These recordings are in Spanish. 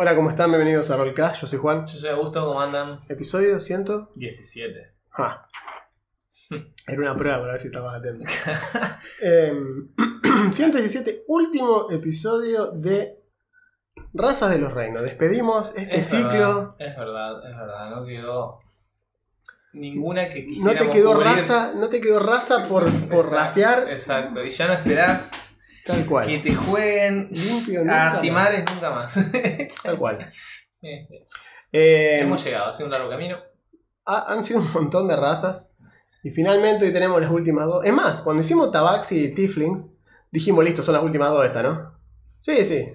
Hola, ¿cómo están? Bienvenidos a Rollcast, yo soy Juan. Yo soy Augusto, ¿cómo andan? Episodio 100. 17. Ah. Era una prueba para ver si estabas atento. Em, 117, último episodio de Razas de los Reinos. Despedimos este Es ciclo. verdad, es verdad, es verdad. No quedó ninguna que No quisiéramos te quedó cubrir. raza, no te quedó raza por, por Exacto, raciar. Exacto. Y ya no esperás Tal cual. que te jueguen Limpio, a nunca más. Cimares nunca más. Tal cual. Eh, Eh, Hemos llegado, ha sido un largo camino. ha- han sido un montón de razas. Y finalmente hoy tenemos las últimas dos. Es más, cuando hicimos Tabaxi y Tiflings, dijimos, listo, son las últimas dos estas, ¿no? Sí, sí.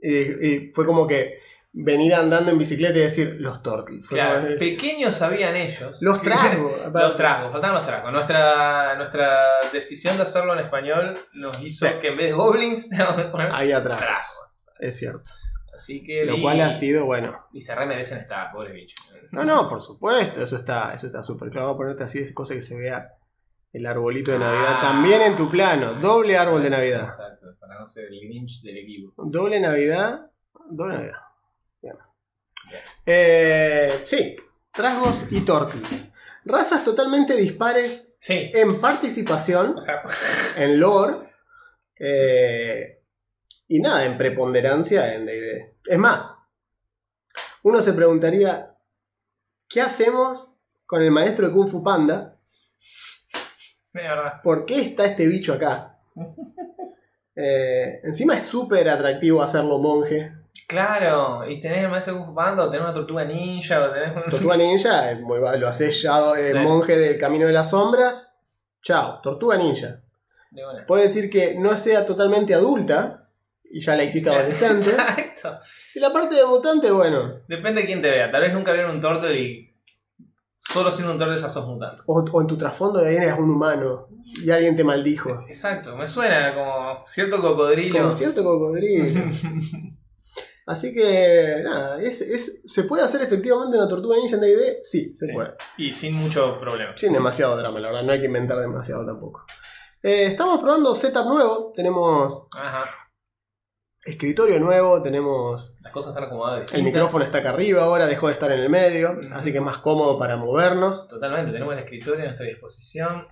Y, y fue como que venir andando en bicicleta y decir, los Claro, como- pequeños sabían ellos. los tragos. Los tragos, faltaban los tragos. Nuestra, nuestra decisión de hacerlo en español nos hizo Sí. que en vez de goblins Ahí atrás. tragos. Es cierto. Así que. Lo cual ha sido, bueno. Y se re merecen estar, pobre bicho. No, no, por supuesto, eso está eso está súper claro. Vamos a ponerte así, es cosa que se vea el arbolito de Navidad. Ah. También en tu plano, doble árbol de Navidad. Exacto, para no ser el Grinch del equipo. Doble Navidad, doble Navidad. Bien. Eh, sí, tragos y tortis. Razas totalmente dispares Sí. en participación, O sea, en lore, eh, y nada, en preponderancia en D&D. Es más, uno se preguntaría, ¿qué hacemos con el maestro de Kung Fu Panda? de verdad. ¿Por qué está este bicho acá? Eh, encima es súper atractivo hacerlo monje. Claro, y tenés el maestro Kung Fu Panda, o tenés una tortuga ninja, o tenés un. Tortuga Ninja, es muy va- lo haces ya eh, Sí. monje del camino de las sombras. Chao, Tortuga Ninja. De una. Puede decir que no sea totalmente adulta y ya la hiciste adolescente. Exacto. Y la parte de mutante, bueno, Depende de quién te vea. Tal vez nunca vieron un turtle y. Solo siendo un turtle ya sos mutante. o, o en tu trasfondo de eras un humano y alguien te maldijo. Exacto, me suena como cierto cocodrilo. Como cierto cocodrilo. Así que, nada, es, es- ¿se puede hacer efectivamente una tortuga ninja en D&D? Sí, se Sí. puede. y sin mucho problema. Sin demasiado drama, la verdad, no hay que inventar demasiado tampoco. Eh, estamos probando setup nuevo, tenemos Ajá. escritorio nuevo, tenemos... Las cosas están acomodadas. El micrófono está acá arriba ahora, dejó de estar en el medio, así que es más cómodo para movernos. Totalmente, tenemos el escritorio a nuestra disposición.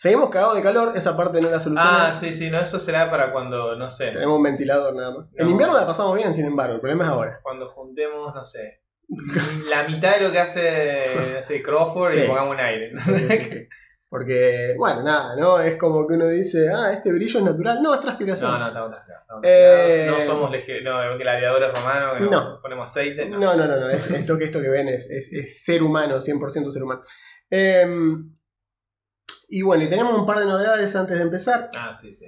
Seguimos cagados de calor, esa parte no la solucionamos. Ah, sí, sí, no, eso será para cuando, no sé, Tenemos un ventilador nada más. En No. invierno la pasamos bien, sin embargo, el problema es ahora. cuando juntemos, no sé, la mitad de lo que hace, hace Crawford Sí. y pongamos un aire. ¿no? Sí. Porque, bueno, nada, ¿no? Es como que uno dice, ah, este brillo es natural. No, es transpiración. No, no, estamos tranquilos. estamos Eh. No somos no, gladiadores romanos que No. ponemos aceite. No. No, no, no, no. es- Esto que, esto que ven es, es- es ser humano, 100% ser humano. Em, y bueno, y tenemos un par de novedades antes de empezar. Ah, sí, sí.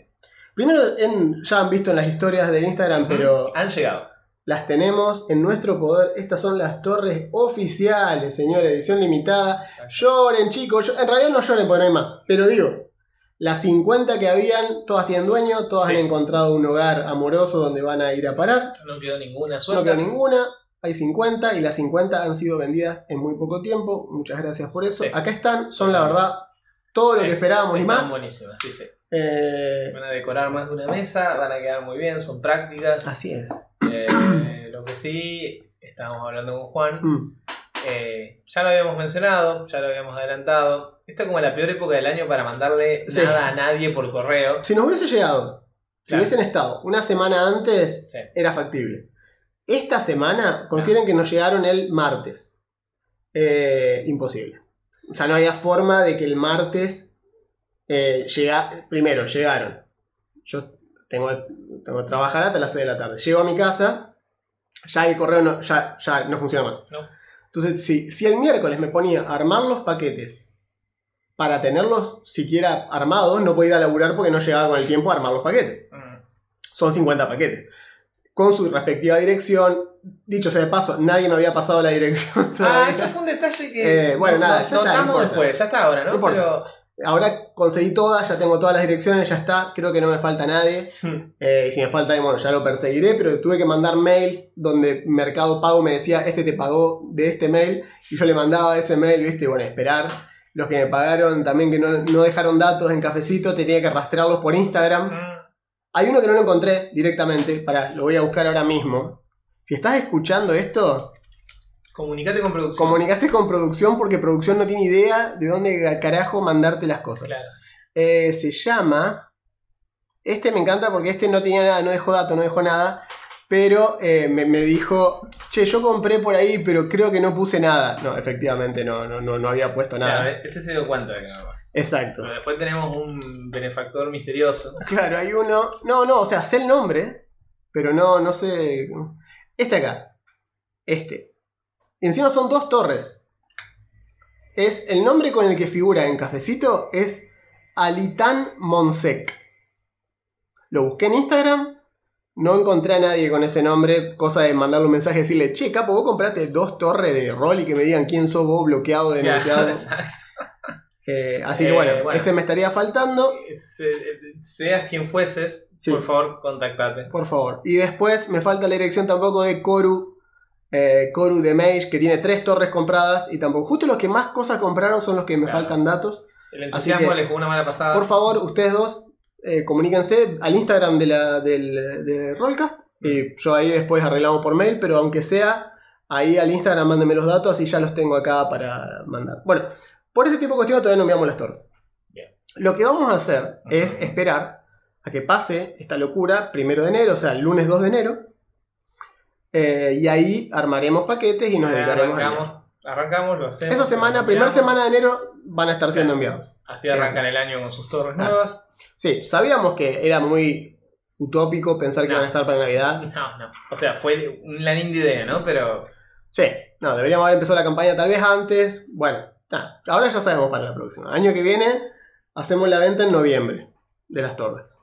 Primero, en, ya han visto en las historias de Instagram, pero Han llegado. las tenemos en nuestro poder. Estas son las torres oficiales, señores, edición limitada. Lloren, chicos. yo- en realidad no lloren porque no hay más. Pero digo, las 50 que habían, todas tienen dueño, todas Sí. han encontrado un hogar amoroso donde van a ir a parar. No quedó ninguna No suelta. quedó ninguna. Hay 50 y las 50 han sido vendidas en muy poco tiempo. Muchas gracias por eso. Sí. Acá están, son la verdad todo lo que esperábamos y más. buenísimas, sí, sí. Eh, Van a decorar más de una mesa, van a quedar muy bien, son prácticas. así es. Eh, lo que sí, estábamos hablando con Juan, Mm. eh, ya lo habíamos mencionado, ya lo habíamos adelantado. Esta es como la peor época del año para mandarle Sí. nada a nadie por correo. Si nos hubiese llegado, si Claro. hubiesen estado una semana antes, Sí. era factible. Esta semana, consideren que nos llegaron el martes. Imposible. O sea, no había forma de que el martes eh, llega. Primero, llegaron. Yo tengo, tengo que trabajar hasta las 6 de la tarde. Llego a mi casa, ya el correo no, ya, ya no funciona más. No. Entonces, si, si el miércoles me ponía a armar los paquetes para tenerlos siquiera armados, no podía ir a laburar porque no llegaba con el tiempo a armar los paquetes Mm, son 50 paquetes. Con su respectiva dirección, dicho sea de paso, nadie me había pasado la dirección Ah, eso fue un detalle que Eh, bueno, no- nada, no- ya está, no después, ya está ahora, ¿no? Pero Ahora conseguí todas, ya tengo todas las direcciones, ya está. Creo que no me falta nadie. Hmm. Eh, y si me falta, bueno, ya lo perseguiré, pero tuve que mandar mails donde Mercado Pago me decía, este te pagó de este mail, y yo le mandaba ese mail, viste, bueno, esperar. Los que me pagaron también que no, no dejaron datos en cafecito, tenía que rastrearlos por Instagram. Mm, Hay uno que no lo encontré directamente, para, lo voy a buscar ahora mismo. Si estás escuchando esto, comunicate con producción. comunicaste con producción porque producción no tiene idea de dónde carajo mandarte las cosas. Claro. Eh, se llama. Este me encanta porque este no tenía nada, no dejó dato, no dejó nada. Pero eh, me, me dijo, che, yo compré por ahí, pero creo que no puse nada. No, efectivamente no, no, no, no había puesto nada. Claro, ese se dio cuenta de que no lo. Exacto. Pero después tenemos un benefactor misterioso. Claro, hay uno. No, no, o sea, sé el nombre, pero no, no sé. Este acá. Este. Encima son dos torres. Es el nombre con el que figura en cafecito es Alitán Monsec. Lo busqué en Instagram. No encontré a nadie con ese nombre. Cosa de mandarle un mensaje y decirle, che, capo, vos compraste dos torres de rol y que me digan quién sos vos, bloqueado, denunciado. Eh, así que Eh, bueno, ese me estaría faltando. Se- seas quien fueses, Sí. por favor, contactate. Por favor. Y después me falta la dirección tampoco de Koru. eh, Koru de Mage, que tiene tres torres compradas. Y tampoco. Justo los que más cosas compraron son los que me Claro. faltan datos. El Así entusiasmo que, le jugó una mala pasada. Por favor, ustedes dos, eh, comuníquense al Instagram de la, del, de Rollcast. Y yo ahí después arreglamos por mail. Pero aunque sea, ahí al Instagram mándenme los datos y ya los tengo acá para mandar. Bueno, por ese tipo de cuestiones todavía no enviamos las torres. Bien. Lo que vamos a hacer es esperar a que pase esta locura primero de enero, o sea, el lunes 2 de enero. Eh, y ahí armaremos paquetes y nos dedicaremos a enviar. arrancamos, arrancamos, lo hacemos. Esa semana, primera semana de enero, van a estar siendo enviados. Así arrancan el año con sus torres nuevas. Sí, sabíamos que era muy utópico pensar que No. iban a estar para Navidad. No, no. O sea, fue una linda idea, ¿no? Pero Sí, no, deberíamos haber empezado la campaña tal vez antes. Bueno, nada, ahora ya sabemos para la próxima. Año que viene hacemos la venta en noviembre de las torres.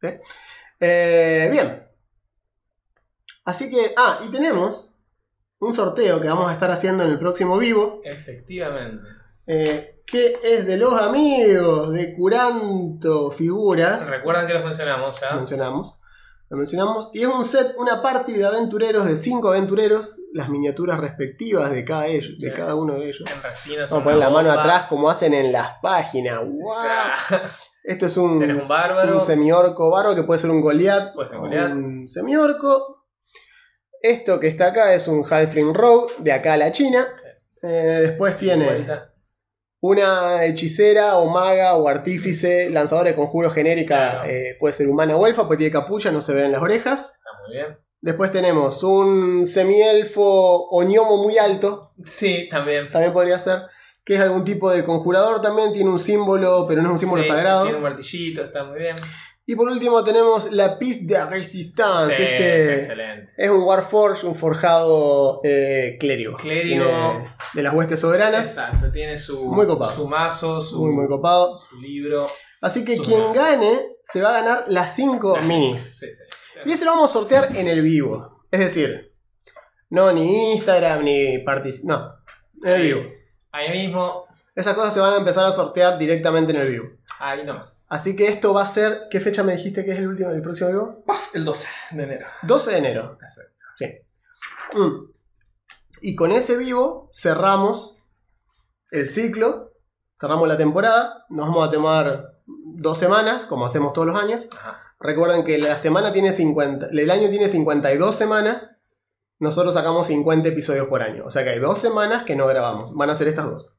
¿Sí? Eh, bien. Así que, ah, y tenemos un sorteo que vamos a estar haciendo en el próximo vivo. efectivamente. eh, que es de los amigos de Curanto Figuras. Recuerdan que los mencionamos Lo ya. mencionamos. Lo mencionamos. Y es un set, una party de aventureros, de cinco aventureros, las miniaturas respectivas de cada, ellos, de Sí. cada uno de ellos. En Vamos a poner la mano atrás como hacen en las páginas. ¡Wow! Esto es un, un bárbaro. un semiorco bárbaro que puede ser un Goliath. Puede ser un Goliath. Un semiorco. Esto que está acá es un Halfling Rogue, de acá a la China. Sí. Eh, después tiene vuelta. Una hechicera o maga o artífice, lanzadora de conjuro genérica, Claro. eh, puede ser humana o elfa, pues tiene capucha, no se ve en las orejas. Está muy bien. Después tenemos un semielfo o gnomo muy alto, Sí, también. también podría ser, que es algún tipo de conjurador también, tiene un símbolo, pero no es un símbolo Sí, sagrado. Tiene un martillito, está muy bien. Y por último tenemos la Piece de Resistance, Sí, este excelente. es un Warforge, un forjado eh, clérigo. Clérigo. Tiene de las huestes soberanas, Exacto, tiene su, Muy copado. su mazo, su, muy muy copado. su libro. Así que Su- quien gane se va a ganar las 5 minis. Sí, sí. Y ese lo vamos a sortear en el vivo. Es decir, no ni Instagram ni partic No, en el vivo. Ahí mismo, Esas cosas se van a empezar a sortear directamente en el vivo. Ahí nomás. Así que esto va a ser. ¿Qué fecha me dijiste que es el último próximo vivo? El 12 de enero. 12 de enero. Exacto. Sí. Mm. Y con ese vivo cerramos el ciclo. Cerramos la temporada. Nos vamos a tomar dos semanas, como hacemos todos los años. Ajá. Recuerden que la semana tiene 50, el año tiene 52 semanas. Nosotros sacamos 50 episodios por año. O sea que hay dos semanas que no grabamos. Van a ser estas dos.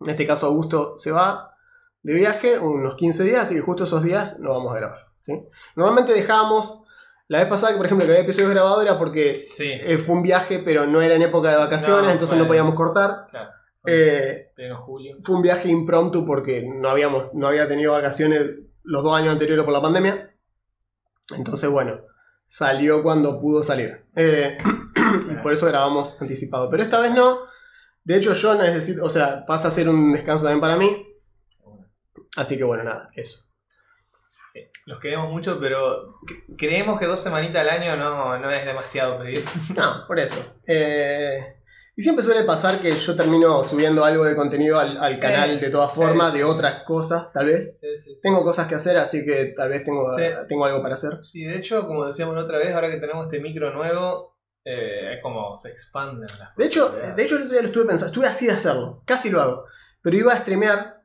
En este caso Augusto se va de viaje unos 15 días, así que justo esos días no vamos a grabar. ¿sí? Normalmente dejábamos... La vez pasada, por ejemplo, que había episodios grabados era porque Sí, eh, fue un viaje, pero no era en época de vacaciones, No, entonces fue- no podíamos cortar. claro. Eh, julio. fue un viaje impromptu porque no, habíamos, no había tenido vacaciones los dos años anteriores por la pandemia. Entonces, bueno, salió cuando pudo salir. Eh, y por eso grabamos anticipado. Pero esta vez no. De hecho, yo necesito, o sea, pasa a ser un descanso también para mí. Así que bueno, nada, eso. Sí, los queremos mucho, pero cre- creemos que dos semanitas al año no, no es demasiado pedir. No, por eso. Eh, y siempre suele pasar que yo termino subiendo algo de contenido al, al Sí, canal de todas formas, sí, de otras cosas, tal vez. Sí, sí. Tengo cosas que hacer, así que tal vez tengo, tengo algo para hacer. Sí, de hecho, como decíamos la otra vez, ahora que tenemos este micro nuevo, eh, es como se expanden las De hecho, de hecho, el otro día lo estuve pensando, estuve así de hacerlo, casi lo hago. Pero iba a streamear,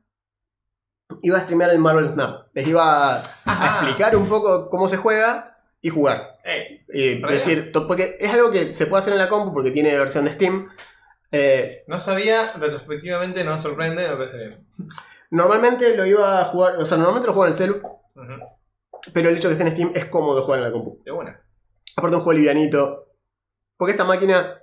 iba a streamear el Marvel Snap. Les iba a, explicar un poco cómo se juega y jugar. Y decir, porque es algo que se puede hacer en la compu porque tiene versión de Steam. Eh, no sabía, retrospectivamente no me sorprende, me parece bien. normalmente lo iba a jugar, o sea, normalmente lo juego en el celu, pero el hecho de que esté en Steam es cómodo jugar en la compu. De una. Aparte un juego livianito. Porque esta máquina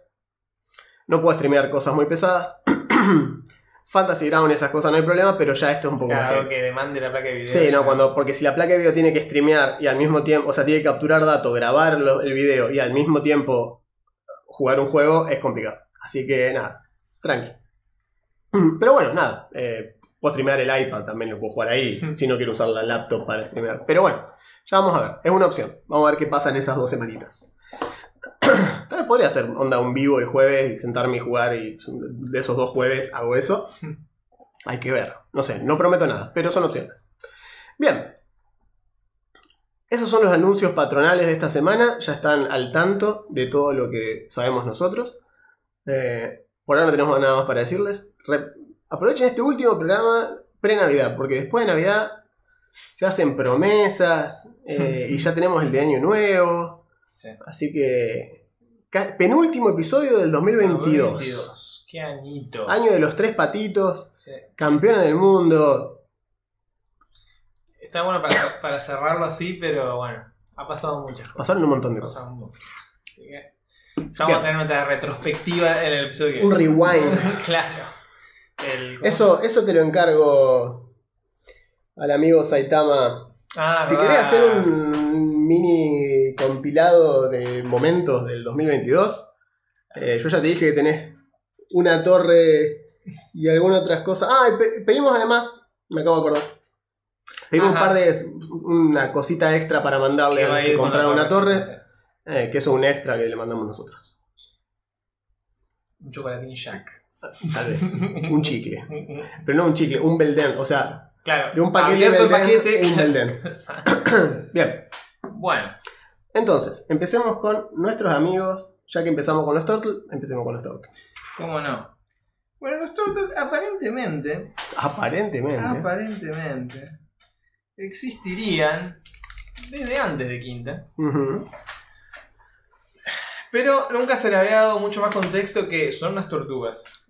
no puede streamear cosas muy pesadas. Fantasy Ground y esas cosas no hay problema, pero ya esto es un poco Claro, que demande la placa de video. Sí, no, cuando, porque si la placa de video tiene que streamear y al mismo tiempo, o sea, tiene que capturar datos, grabar el video y al mismo tiempo jugar un juego, es complicado. Así que nada, tranqui. Pero bueno, nada. eh, puedo streamear el iPad, también lo puedo jugar ahí, si no quiero usar la laptop para streamear. Pero bueno, ya vamos a ver, es una opción. Vamos a ver qué pasa en esas dos semanitas. Podría hacer onda un vivo el jueves y sentarme y jugar y de esos dos jueves hago eso. Hay que ver. No sé, no prometo nada, pero son opciones. Bien. Esos son los anuncios patronales de esta semana. Ya están al tanto de todo lo que sabemos nosotros. Eh, por ahora no tenemos nada más para decirles. Re- aprovechen este último programa pre-Navidad, porque después de Navidad se hacen promesas eh, y ya tenemos el de Año Nuevo. Sí. Así que. Penúltimo episodio del 2022. 2022. Qué añito. Año de los tres patitos. Sí. Campeones del mundo. Está bueno para, para cerrarlo así, pero bueno, ha pasado muchas cosas. Pasaron un montón de cosas. Así que vamos a tener nuestra retrospectiva en el episodio que Un rewind. claro. El- Eso, eso te lo encargo al amigo Saitama. Ah, Si verdad. querés hacer un mini compilado de momentos del 2022, eh, yo ya te dije que tenés una torre y algunas otras cosas. Ah, y pe- pedimos además, me acabo de acordar, pedimos un par de. una cosita extra para mandarle a que compraron una torre, eh, que eso es un extra que le mandamos nosotros. Un chocolatín Jack. Tal vez. un chicle. Pero no un chicle, un Belden. O sea, Claro. de un paquete Belden, paquete. un Belden. Bien. bueno, Entonces, empecemos con nuestros amigos. Ya que empezamos con los Turtles, empecemos con los Turtles. ¿cómo no? Bueno, los Turtles aparentemente, Aparentemente. aparentemente, existirían desde antes de Quinta. Pero nunca se le había dado mucho más contexto que son unas tortugas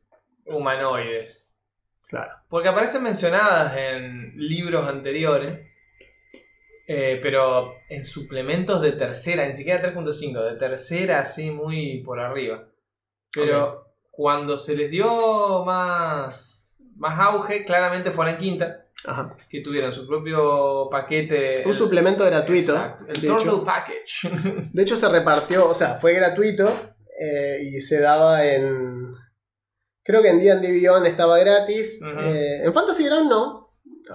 humanoides. Claro. Porque aparecen mencionadas en libros anteriores, eh, pero en suplementos de tercera, ni siquiera 3.5, de tercera así muy por arriba. Pero cuando se les dio más, más auge, claramente fueron en quinta, Ajá. que tuvieron su propio paquete. Un suplemento gratuito. Exacto, el Turtle hecho, Package. de hecho, se repartió, o sea, fue gratuito eh, y se daba en. Creo que en D&D Beyond estaba gratis. Eh, en Fantasy Ground no.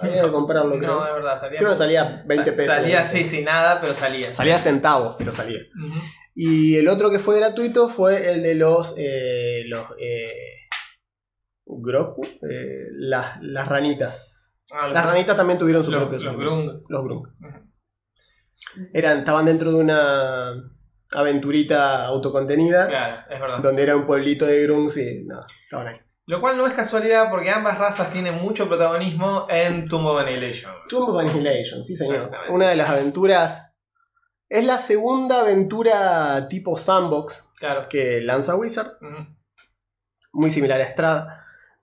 Había que comprarlo, creo. No, es verdad, salía. creo que salía 20 sa- pesos. Salía así, sin nada, pero salía. Salía centavos, pero salía. Y el otro que fue gratuito fue el de los. eh, los eh, Groku. eh, las, las ranitas. Ah, Las ranitas también tuvieron su los- propio los. Grung. Los Grunk. Ujú. Eran, estaban dentro de una aventurita autocontenida. Claro, es verdad. Donde era un pueblito de Grunts y no, estaban ahí. Lo cual no es casualidad porque ambas razas tienen mucho protagonismo en Tomb of Annihilation. Tomb of Annihilation, sí señor. Una de las aventuras. Es la segunda aventura tipo sandbox Claro. que lanza Wizard. Muy similar a Strad.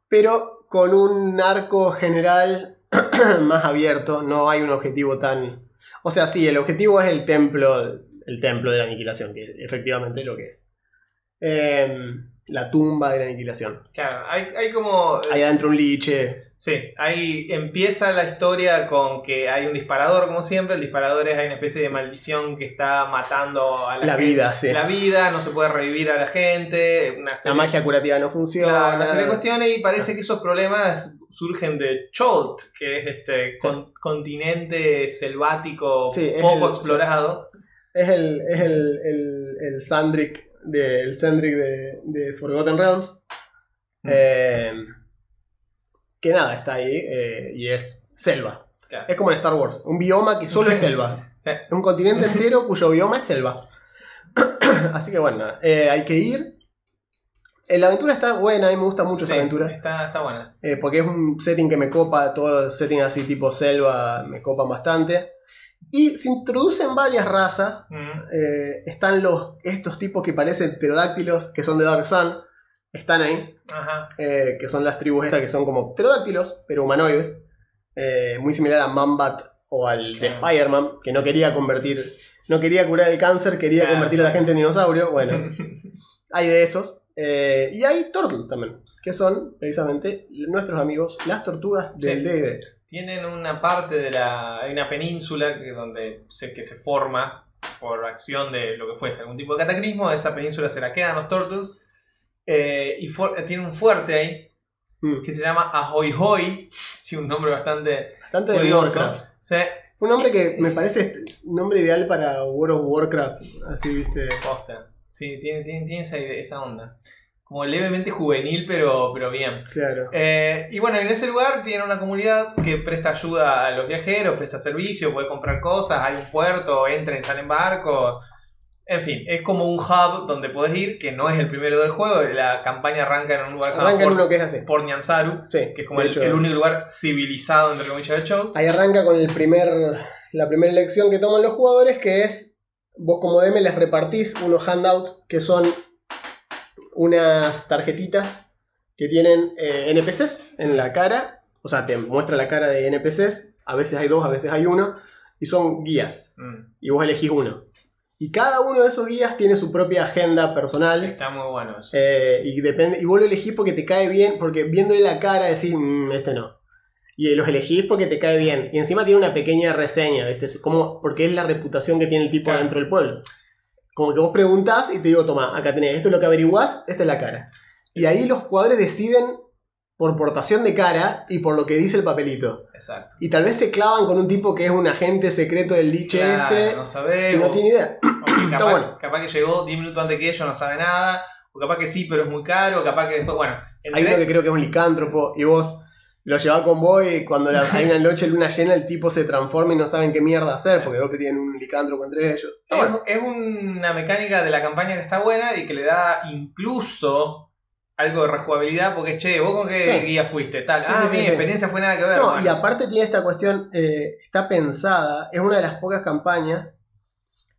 Pero con un arco general más abierto. No hay un objetivo tan. O sea, sí, el objetivo es el templo. El templo de la aniquilación, que es efectivamente lo que es. Em, la tumba de la aniquilación. Claro, hay, hay como. Ahí adentro un liche. Sí, ahí empieza la historia con que hay un disparador, como siempre. El disparador es hay una especie de maldición que está matando a la, La gente. vida, sí. La vida, no se puede revivir a la gente. Una La magia curativa no funciona. Claro, una serie de cuestiones y parece que esos problemas surgen de Cholt, que es este con- continente selvático Sí, poco el- explorado. Es el, es el, el, el Sandrick, de, el Sandrick de, de Forgotten Realms. Mm. Eh, que nada, está ahí eh, y es selva. Claro. Es como en Star Wars, un bioma que solo es selva. Sí. Un continente entero cuyo bioma es selva. Así que bueno, eh, hay que ir. La aventura está buena, a mí me gusta mucho esa aventura. Está, está buena. porque es un setting que me copa, todo setting así tipo selva me copan bastante. Y se introducen varias razas. Mm. eh, están los, estos tipos que parecen pterodáctilos, que son de Dark Sun. Están ahí, Ajá. eh, que son las tribus estas que son como pterodáctilos, pero humanoides. eh, muy similar a Mambat o al de. Spider-Man, que no quería convertir, no quería curar el cáncer, quería Claro. convertir a la gente en dinosaurio. Bueno, hay de esos. y hay Turtles también, que son precisamente nuestros amigos, las tortugas del Sí. Tienen una parte de la. Hay una península que, donde se, que se forma por acción de lo que fuese, algún tipo de cataclismo. Esa península se la quedan los Turtles. eh, y tiene un fuerte ahí Mm, que se llama Ahoy Hoy. Sí, un nombre bastante curioso. Sí, un nombre que me parece este- un nombre ideal para World of Warcraft. Así, viste. posta. Sí, tiene, tiene, tiene esa, esa onda. Como levemente juvenil, pero, pero bien. Claro. Eh, y bueno, en ese lugar tiene una comunidad que presta ayuda a los viajeros, presta servicio, puede comprar cosas, hay un puerto, entran y salen barcos. En fin, es como un hub donde puedes ir, que no es el primero del juego. La campaña arranca en un lugar Arranca en uno que es así. Port Nyanzaru, Sí, que es como el, hecho, el único lugar civilizado, entre comillas, de Cholt. Ahí arranca con el primer, la primera elección que toman los jugadores, que es, vos como DM les repartís unos handouts que son unas tarjetitas que tienen eh, NPCs en la cara, o sea, te muestra la cara de NPCs, a veces hay dos, a veces hay uno, y son guías, Mm, y vos elegís uno. Y cada uno de esos guías tiene su propia agenda personal. está muy bueno eso. Eh, y, depende, y vos lo elegís porque te cae bien, porque viéndole la cara decís, "Mm, este no. Y los elegís porque te cae bien. Y encima tiene una pequeña reseña, ¿viste? Como, porque es la reputación que tiene el tipo Claro. dentro del pueblo. Como que vos preguntás y te digo, toma, acá tenés, esto es lo que averiguás, esta es la cara. Y ahí los jugadores deciden por portación de cara y por lo que dice el papelito. Exacto. Y tal vez se clavan con un tipo que es un agente secreto del liche Claro, este no y sabés, no o- tiene idea. o capaz, bueno. capaz que llegó 10 minutos antes que ellos, no sabe nada. O capaz que sí, pero es muy caro. Capaz que después, bueno. Hay uno que creo que es un licántropo y vos lo llevás con vos y cuando la- hay una noche luna llena el tipo se transforma y no saben qué mierda hacer porque que tienen un licántropo entre ellos. Ah, Es, bueno, es una mecánica de la campaña que está buena y que le da incluso algo de rejugabilidad porque, che, ¿vos con qué Sí. guía fuiste? Tal. Sí, ah, sí, mi experiencia fue nada que ver. no, bueno. y aparte tiene esta cuestión, eh, está pensada, es una de las pocas campañas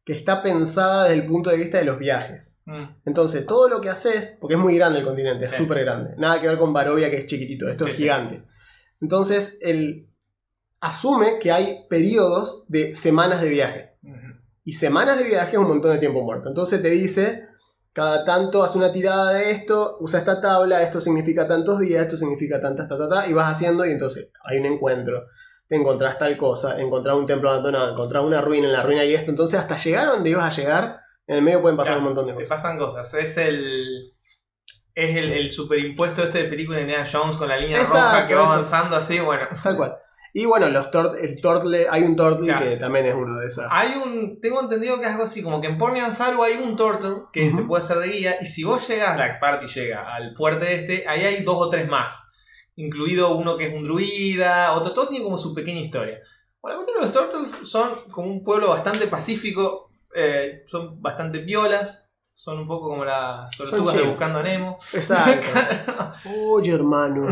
que está pensada desde el punto de vista de los viajes. Mm, Entonces, todo lo que haces, porque es muy grande el continente, es Sí. súper grande. Nada que ver con Barovia, que es chiquitito, esto Sí, es sí. Entonces, él asume que hay periodos de semanas de viaje. Y semanas de viaje es un montón de tiempo muerto. Entonces te dice, cada tanto hace una tirada de esto, usa esta tabla, esto significa tantos días, esto significa tantas, ta, ta, ta, y vas haciendo y entonces hay un encuentro. Te encontrás tal cosa, encontrás un templo abandonado, encontrás una ruina en la ruina y esto. Entonces hasta llegar a donde ibas a llegar, en el medio pueden pasar Claro, un montón de Te cosas. pasan cosas. Es el. Es el, el superimpuesto este de película de Indiana Jones con la línea Exacto, roja que va eso. avanzando así, bueno. Tal cual. Y bueno, los tor- el tortle, hay un tortle Claro. que también es uno de esas. Hay un. Tengo entendido que es algo así, como que en Pornian Saru hay un turtle que te puede ser de guía. Y si vos llegas, la party llega al fuerte este, ahí hay dos o tres más. Incluido uno que es un druida, otro, todo tiene como su pequeña historia. Bueno, la cuestión es que los turtles son como un pueblo bastante pacífico, eh, son bastante violas, son un poco como las tortugas de. Buscando a Nemo. Exacto. Oye, hermano.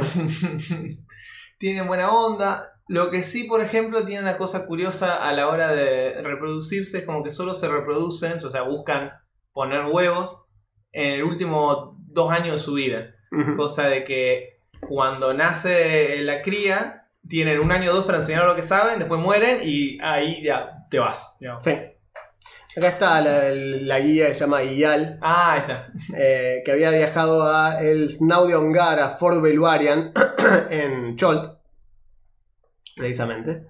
tienen buena onda. Lo que sí, por ejemplo, tiene una cosa curiosa a la hora de reproducirse, es como que solo se reproducen, o sea, buscan poner huevos en el último dos años de su vida. Cosa de que cuando nace la cría, tienen un año o dos para enseñar lo que saben, después mueren y ahí ya te vas. digamos. Sí. Acá está la, la guía que se llama Iyal, Ah, ahí está. eh, que había viajado a el Snow de Ongar, a Fort Belvarian, en Cholt, precisamente.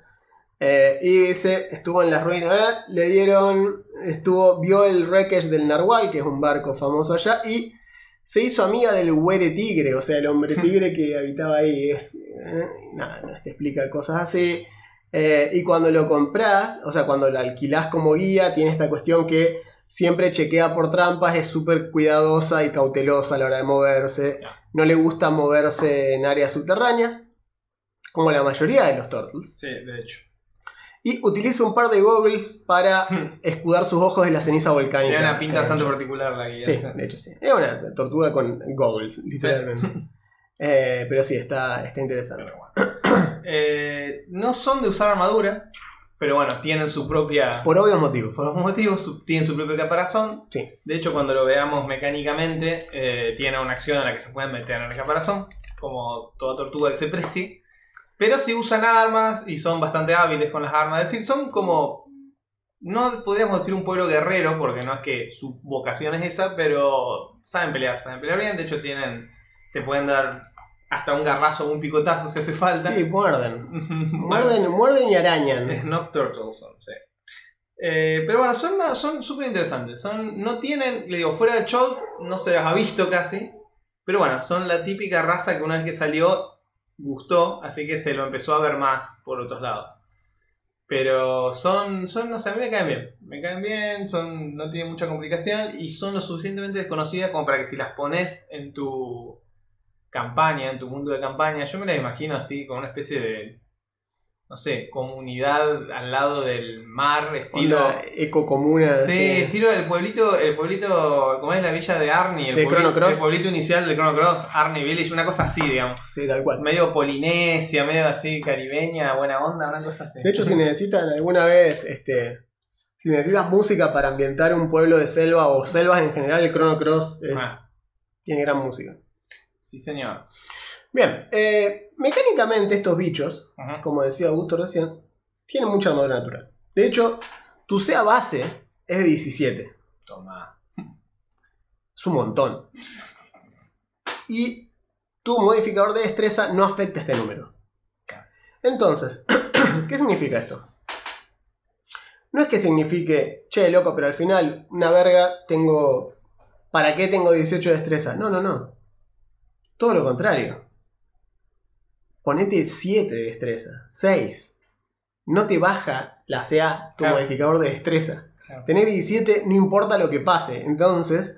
Eh, y dice, estuvo en las ruinas, eh, le dieron, estuvo, vio el wreckage del Narwhal, que es un barco famoso allá, y se hizo amiga del Huere Tigre, o sea, el hombre tigre que habitaba ahí. Es, eh, nada, nada, te explica cosas así. Eh, y cuando lo compras, o sea, cuando lo alquilás como guía, tiene esta cuestión que siempre chequea por trampas, es súper cuidadosa y cautelosa a la hora de moverse. No le gusta moverse en áreas subterráneas, como la mayoría de los turtles. Sí, de hecho. Y utiliza un par de goggles para escudar sus ojos de la ceniza volcánica. Tiene una pinta bastante particular la guía. Sí, de hecho sí. Es una tortuga con goggles, literalmente. Eh, pero sí, está, está interesante. Pero bueno. Eh, no son de usar armadura, pero bueno, tienen su propia. Por obvios motivos. Por los motivos, su- tienen su propio caparazón. Sí. De hecho, cuando lo veamos mecánicamente, eh, tiene una acción en la que se pueden meter en el caparazón, como toda tortuga que se precie. Pero sí usan armas y son bastante hábiles con las armas. Es decir, son como. No podríamos decir un pueblo guerrero, porque no es que su vocación es esa, pero saben pelear, saben pelear bien. De hecho, tienen. Te pueden dar hasta un garrazo o un picotazo si hace falta. Sí, muerden. Muerden, muerden y arañan. Snob Turtles son, sí. Eh, pero bueno, son son súper interesantes. Son, no tienen, le digo, fuera de Cholt no se las ha visto casi. Pero bueno, son la típica raza que una vez que salió gustó, así que se lo empezó a ver más por otros lados. Pero son, son, no sé, a mí me caen bien. Me caen bien, son, no tienen mucha complicación y son lo suficientemente desconocidas como para que si las pones en tu campaña, en tu mundo de campaña, yo me las imagino así, como una especie de, no sé, comunidad al lado del mar, estilo... Ecocomuna. Sí, así. estilo del pueblito, el pueblito, como es la villa de Arnie, el, De pueblito, Chrono Cross. el pueblito inicial de Chrono Cross, Arnie Village, una cosa así, digamos. Sí, tal cual. Medio polinesia, medio así caribeña, buena onda, una cosa así. De hecho, si necesitan alguna vez, este, si necesitas música para ambientar un pueblo de selva o selvas en general, el Chrono Cross es- Ah. tiene gran música. Sí, señor. Bien, eh, mecánicamente estos bichos, como decía Augusto recién, tienen mucha armadura natural. De hecho, tu SEA base es de 17. Toma. Es un montón. Y tu modificador de destreza no afecta este número. Entonces, ¿qué significa esto? No es que signifique, che, loco, pero al final, una verga, tengo. ¿Para qué tengo 18 de destreza? No, no, no. Todo lo contrario. Ponete 7 de destreza, 6. No te baja la CA, tu Claro. modificador de destreza. Claro. Tenés 17, no importa lo que pase. Entonces,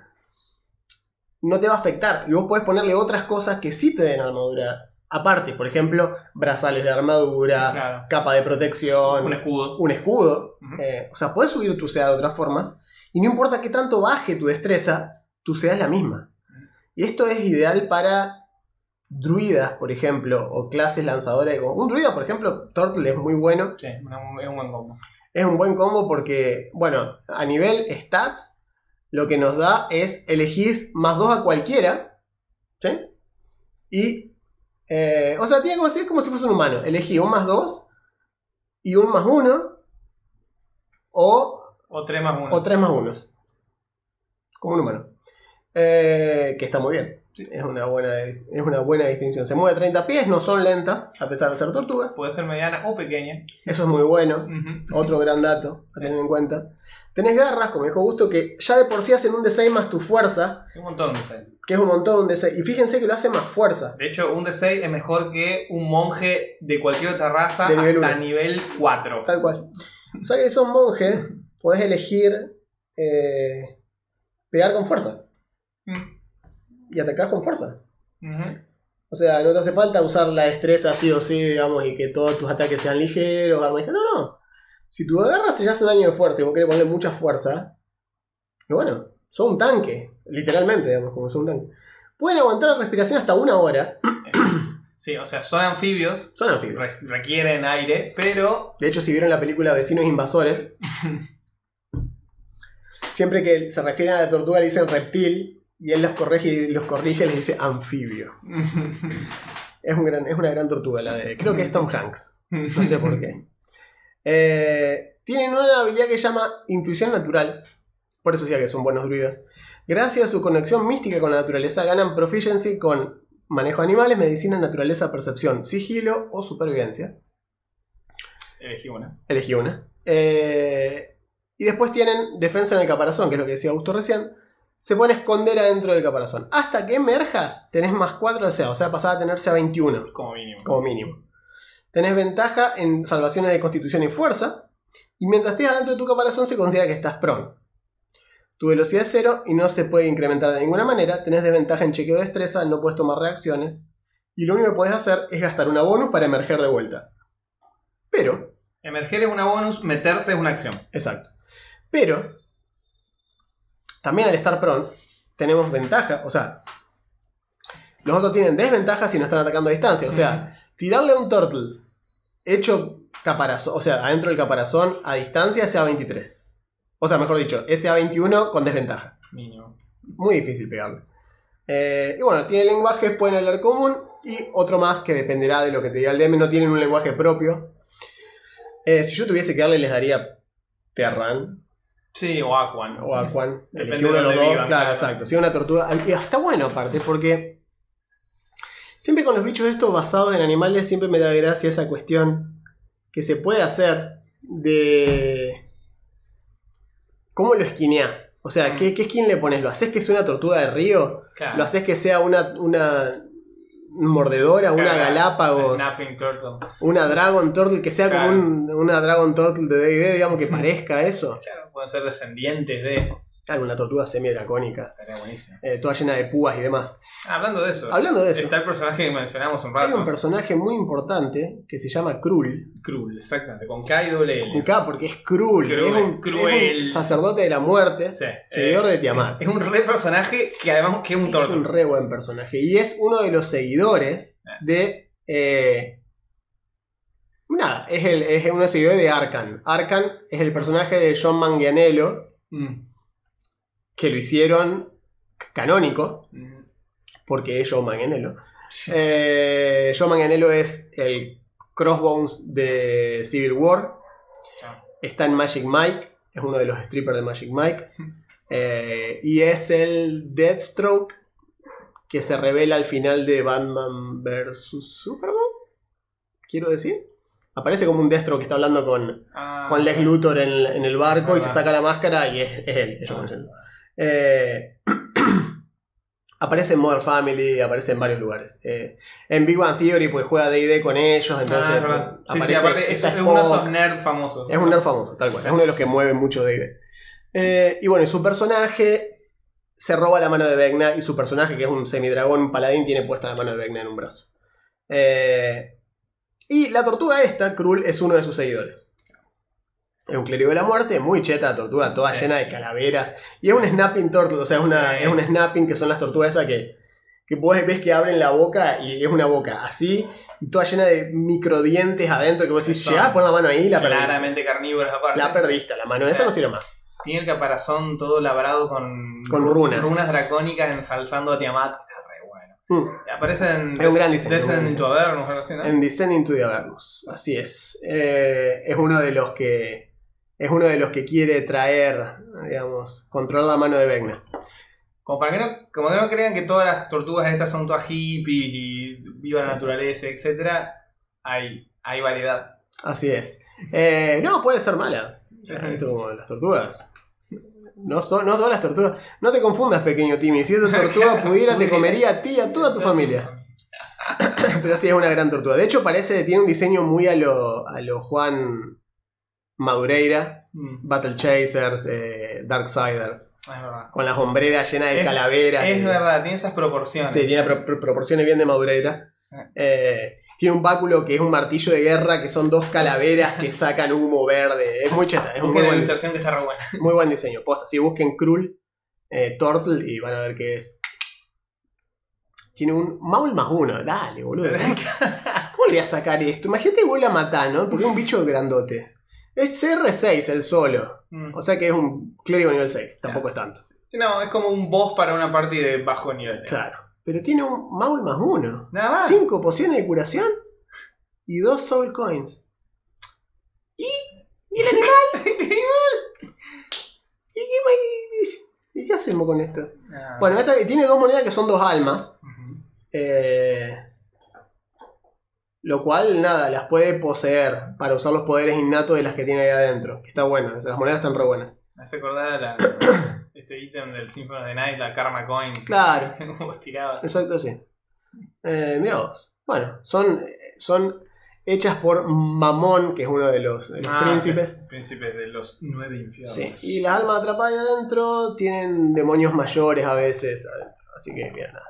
no te va a afectar. Y vos podés ponerle otras cosas que sí te den armadura. Aparte, por ejemplo, brazales de armadura, Claro. capa de protección, Un escudo. un escudo. Eh, o sea, puedes subir tu SEA de otras formas. Y no importa qué tanto baje tu destreza, tu SEA es la misma. Y esto es ideal para druidas, por ejemplo, o clases lanzadoras. de- Un druida, por ejemplo, Turtle es muy bueno. Sí, es un buen combo. Es un buen combo porque, bueno, a nivel stats, lo que nos da es elegir más 2 a cualquiera. ¿Sí? Y. eh, o sea, tiene como si, es como si fuese un humano. Elegí un más 2 y un más 1. O, O 3 más 1. o 3 más 1. Como un humano. Eh, que está muy bien. Es una, buena, es una buena distinción. Se mueve a 30 pies, no son lentas, a pesar de ser tortugas. Puede ser mediana o pequeña. Eso es muy bueno. Otro gran dato a tener en cuenta. Tenés garras, como dijo Gusto, que ya de por sí hacen un D6 más tu fuerza, Un montón de 6. que es un montón de D6. Y fíjense que lo hace más fuerza. De hecho, un D6 es mejor que un monje de cualquier otra raza De nivel hasta uno. nivel 4. Tal cual. O sea que si sos monje, podés elegir eh, pegar con fuerza. Mm. Y atacás con fuerza. O sea, no te hace falta usar la destreza sí o sí, digamos, y que todos tus ataques sean ligeros. armas. No, no. Si tú agarras ya hace daño de fuerza y vos querés ponerle mucha fuerza, y bueno, son un tanque. Literalmente, digamos, como son un tanque. Pueden aguantar la respiración hasta una hora. Sí, o sea, son anfibios, Son anfibios. re- requieren aire, pero De hecho, si vieron la película Vecinos Invasores, siempre que se refieren a la tortuga le dicen reptil y él los corrige y los corrige y les dice anfibio. Es, un gran, es una gran tortuga la de. Creo que es Tom Hanks. No sé por qué. Eh, Tienen una habilidad que se llama intuición natural. Por eso decía que son buenos druidas. Gracias a su conexión mística con la naturaleza, ganan proficiency con manejo de animales, medicina, naturaleza, percepción, sigilo o supervivencia. Elegí una. Elegí una. Eh, y después tienen defensa en el caparazón, que es lo que decía Augusto recién. Se pone a esconder adentro del caparazón. Hasta que emerjas, tenés más 4 de sea, o sea, pasás a tenerse a 21 Como mínimo. como mínimo. Tenés ventaja en salvaciones de constitución y fuerza. Y mientras estés adentro de tu caparazón se considera que estás prone. Tu velocidad es cero y no se puede incrementar de ninguna manera. Tenés desventaja en chequeo de destreza, no puedes tomar reacciones. Y lo único que puedes hacer es gastar una bonus para emerger de vuelta. Pero, Emerger es una bonus, meterse es una acción. exacto. Pero, también al estar prone, tenemos ventaja. O sea, los otros tienen desventaja si no están atacando a distancia. O sea, tirarle a un turtle hecho caparazón, o sea, adentro del caparazón a distancia es A23. O sea, mejor dicho, es A21 con desventaja. Mínimo. Muy difícil pegarle. Eh, y bueno, tiene lenguajes, pueden hablar común y otro más que dependerá de lo que te diga el DM. No tienen un lenguaje propio. Eh, si yo tuviese que darle, les daría Terran Sí, o Aquan. o Aquan. Depende uno de los dos. vivan, claro, claro. exacto. Si es una tortuga. y Está bueno aparte, porque siempre con los bichos estos basados en animales, siempre me da gracia esa cuestión que se puede hacer de. ¿Cómo lo esquineás? O sea, Mm. ¿qué, ¿qué skin le pones? ¿Lo haces que sea una tortuga de río? Claro. ¿Lo haces que sea una, una mordedora, una Claro. galápagos, Snapping Turtle. una Dragon Turtle, que sea como un- una Dragon Turtle de D&D, digamos, que parezca eso? Claro, pueden ser descendientes de. Claro, una tortuga semi-dracónica, Estaría buenísimo. eh, toda llena de púas y demás. Ah, hablando de eso. Hablando de eso, Está el personaje que mencionamos un hay rato. un personaje muy importante que se llama Krul. Cruel, exactamente. Con K y doble L. Acá porque es Krul, Cruel, es, un, cruel. es un sacerdote de la muerte, Sí. seguidor Eh, de Tiamat. Es un re personaje que además que es un Es torto. un re buen personaje. Y es uno de los seguidores de. eh, nada, es, el, es uno de los seguidores de Arkan. Arkan es el personaje de John Manganiello, Mm. que lo hicieron canónico, Mm. porque es John Manganiello. Eh, John Manganiello es el Crossbones de Civil War. Ah. Está en Magic Mike, es uno de los strippers de Magic Mike. Eh, y es el Deathstroke que se revela al final de Batman vs. Superman. Quiero decir. Aparece como un Deathstroke que está hablando con, Ah, con Lex Luthor en, el- en el barco y se saca la máscara y es, es él. es Manganiello. Eh, aparece en Modern Family, aparece en varios lugares. Eh, en Big Bang Theory pues juega D&D con ellos, entonces ah. Sí, sí, aparece aparte es, es uno de esos Spock. nerds famosos. Es un nerd famoso, tal cual. Es uno de los que mueve mucho D&D. Eh, y bueno, y su personaje se roba la mano de Vecna y su personaje, que es un semidragón, paladín, tiene puesta la mano de Vecna en un brazo. Eh, y la tortuga esta, Krul, es uno de sus seguidores. Es un clérigo de la muerte, muy cheta la tortuga, toda Sí. llena de calaveras. Y es un snapping turtle, o sea, es, una, Sí. es un snapping que son las tortugas esas que, que vos ves que abren la boca y es una boca así, y toda llena de microdientes adentro que vos decís, llegá, pon la mano ahí y la perdiste. Claramente carnívoros aparte. La perdiste, la mano esa no sirve más. Tiene el caparazón todo labrado con, Con runas. runas dracónicas ensalzando a Tiamat. Está re bueno. Mm. Aparecen Es un gran diseño, into Avernus, algo así, ¿no? En Descending to the Avernus, así es. Eh, es uno de los que. Es uno de los que quiere traer, digamos, controlar la mano de Vecna. Como para que no, como que no crean que todas las tortugas estas son todas hippies y viva la naturaleza, etc. Hay, hay variedad. Así es. Eh, no, puede ser mala. O sea, Sí. ¿viste como las tortugas. No, son, no todas las tortugas. No te confundas, pequeño Timmy. Si esta tortuga pudiera, te comería a ti y a toda tu familia. Pero sí, es una gran tortuga. De hecho, parece, tiene un diseño muy a lo, a lo Juan Madureira. Mm, Battle Chasers, eh, Darksiders. es verdad. Con las hombreras llenas de Es- calaveras. Es y- verdad, tiene esas proporciones. Sí, tiene pro- pro- proporciones bien de Madureira. Sí. Eh, tiene un báculo que es un martillo de guerra, que son dos calaveras que sacan humo verde. Es muy cheta, es muy la buen, diseño, ilustración que está re buena. muy buen diseño. Posta, si busquen Krull, eh, Turtle y van a ver qué es. Tiene un Maul más uno, dale, boludo. ¿Cómo le voy a sacar esto? Imagínate que vuelve a matar, ¿no? Porque es un bicho grandote. Es CR6 el solo. Mm. O sea que es un clérigo nivel 6. Tampoco es tanto. No, es como un boss para una party de bajo nivel. Claro. Pero tiene un Maul más uno. Nada más. Cinco pociones de curación y dos Soul Coins. Y, y ¿Y el animal? ¿Y qué, más- ¿Y qué hacemos con esto? Ah. Bueno, esta tiene dos monedas que son dos almas. Eh, lo cual, nada, las puede poseer para usar los poderes innatos de las que tiene ahí adentro. Que está bueno, las monedas están re buenas. Me hace acordar a la, este ítem del Symphony of the Night, la Karma Coin. Claro. Como estiraba. Exacto, sí. Eh, mirá vos. Bueno, son, son hechas por Mamón, que es uno de los, de los Ah, príncipes. Príncipes de los nueve infiernos. Sí. Y las almas atrapadas adentro tienen demonios mayores a veces adentro. Así que, mira, nada.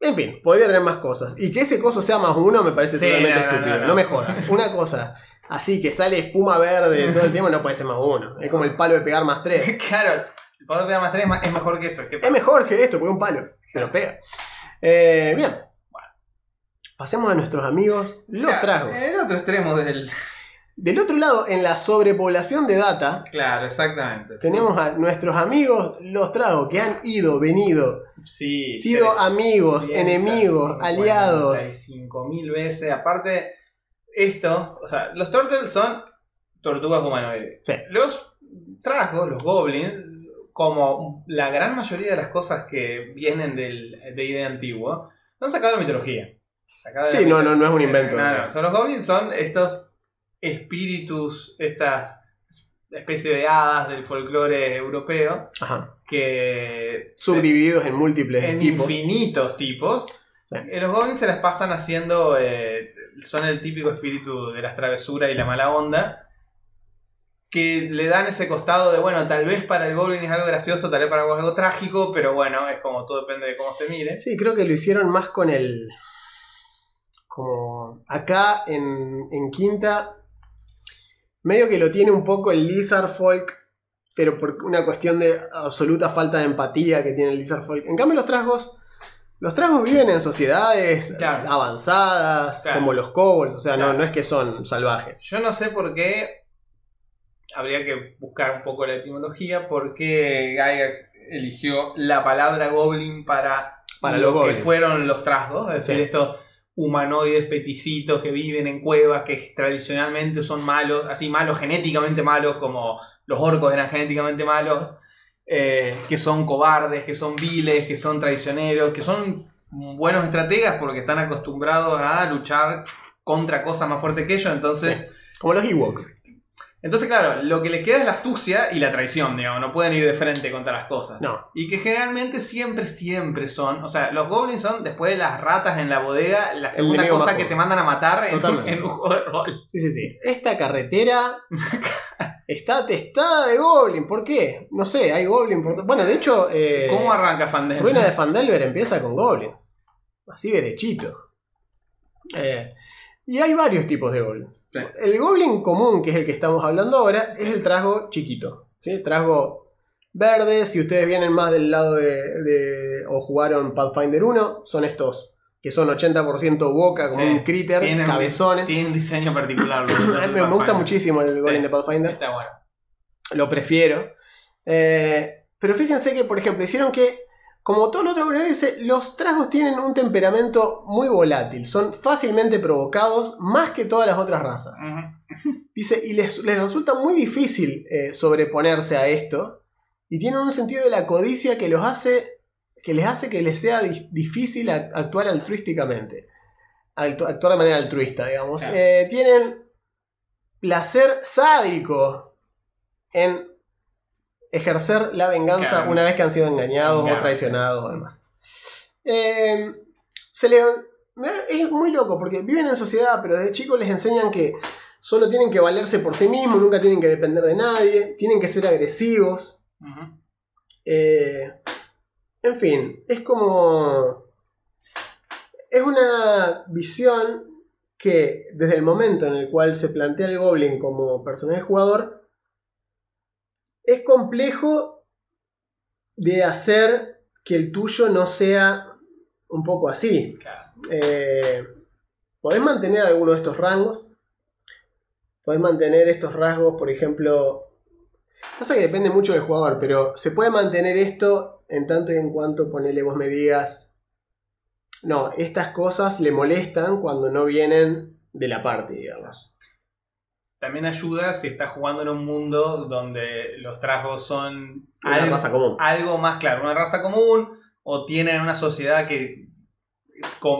En fin, podría tener más cosas. Y que ese coso sea más uno me parece Sí, totalmente no, no, estúpido. No, me jodas. Una cosa así que sale espuma verde todo el tiempo no puede ser más uno. Es como el palo de pegar más tres. claro, el poder pegar más 3 es mejor que esto. ¿qué Es mejor que esto, porque un palo. Se lo pega. Eh, bien. Pasemos a nuestros amigos, los Claro, tragos. En el otro extremo del. Del otro lado, en la sobrepoblación de data, Claro, exactamente. tenemos a nuestros amigos, los tragos, que han ido, venido, Sí, sido amigos, enemigos, aliados. 5.000 veces. Aparte, esto, o sea, los turtles son tortugas humanoides. Sí. Los trasgos, los goblins, como la gran mayoría de las cosas que vienen del D&D antiguo, no han sacado la mitología. Sacado Sí, la no, mitología. no, no es un invento. No, no, o sea, los goblins son estos espíritus, estas especies de hadas del folclore europeo Ajá. que Subdivididos en múltiples en tipos. infinitos tipos. Sí. Eh, Los goblins se las pasan haciendo. eh, son el típico espíritu de las travesuras y la mala onda. Que le dan ese costado de, bueno, tal vez para el goblin es algo gracioso, tal vez para algo, algo trágico, pero bueno, es como todo depende de cómo se mire. Sí, creo que lo hicieron más con el. Como acá en, en Quinta, medio que lo tiene un poco el Lizard Folk, pero por una cuestión de absoluta falta de empatía que tiene el Lizard Folk. En cambio, los trasgos. Los trasgos viven en sociedades Claro. avanzadas, Claro. como los kobolds, o sea, no, Claro. no es que son salvajes. Yo no sé por qué. Habría que buscar un poco la etimología. ¿Por qué Gygax eligió la palabra goblin para, Para lo los que goblins. fueron los trasgos? Es decir, Sí. estos humanoides peticitos que viven en cuevas, que tradicionalmente son malos, así malos, genéticamente malos, como los orcos eran genéticamente malos, eh, que son cobardes, que son viles, que son traicioneros, que son buenos estrategas porque están acostumbrados a luchar contra cosas más fuertes que ellos, entonces... Como los Ewoks. Entonces, claro, lo que les queda es la astucia y la traición, digamos, no pueden ir de frente contra las cosas. No. Y que generalmente siempre, siempre son, o sea, los goblins son, después de las ratas en la bodega, la segunda cosa que te mandan a matar en un, Totalmente. en un juego de rol. Sí, sí, sí. Esta carretera está atestada de Goblin. ¿Por qué? No sé, hay Goblin por Bueno, de hecho, eh, ¿Cómo arranca Fandel? Ruina de Fandelver empieza con Goblins. Así derechito. Eh, y hay varios tipos de Goblins. Sí. El Goblin común, que es el que estamos hablando ahora, es el trasgo chiquito. ¿sí? Trasgo verde. Si ustedes vienen más del lado de, de- o jugaron Pathfinder 1, son estos que son 80% boca, como Sí. un critter, Tienen cabezones. Tiene un diseño particular. me, me gusta muchísimo el Goblin Sí. de Pathfinder. Está bueno. Lo prefiero. Eh, pero fíjense que, por ejemplo, hicieron que, como todos los otros goblins, dice, los trasgos tienen un temperamento muy volátil. Son fácilmente provocados más que todas las otras razas. Dice, y les, les resulta muy difícil eh, sobreponerse a esto. Y tienen un sentido de la codicia que los hace. que les hace que les sea di- difícil a- actuar altruísticamente. Actu- actuar de manera altruista, digamos. Claro. Eh, tienen placer sádico en ejercer la venganza Claro. una vez que han sido engañados o traicionados o demás. Eh, se le, es muy loco porque viven en sociedad, pero desde chicos les enseñan que solo tienen que valerse por sí mismos, nunca tienen que depender de nadie, tienen que ser agresivos. Eh, en fin, es como... Es una visión que desde el momento en el cual se plantea el Goblin como personaje jugador, es complejo de hacer que el tuyo no sea un poco así. Eh, podés mantener alguno de estos rangos. Podés mantener estos rasgos, por ejemplo. Pasa que depende mucho del jugador, pero se puede mantener esto en tanto y en cuanto ponele vos me digas. No, estas cosas le molestan cuando no vienen de la parte, digamos. También ayuda si estás jugando en un mundo donde los trasgos son Una algo, raza común. algo más claro, una raza común o tienen una sociedad que,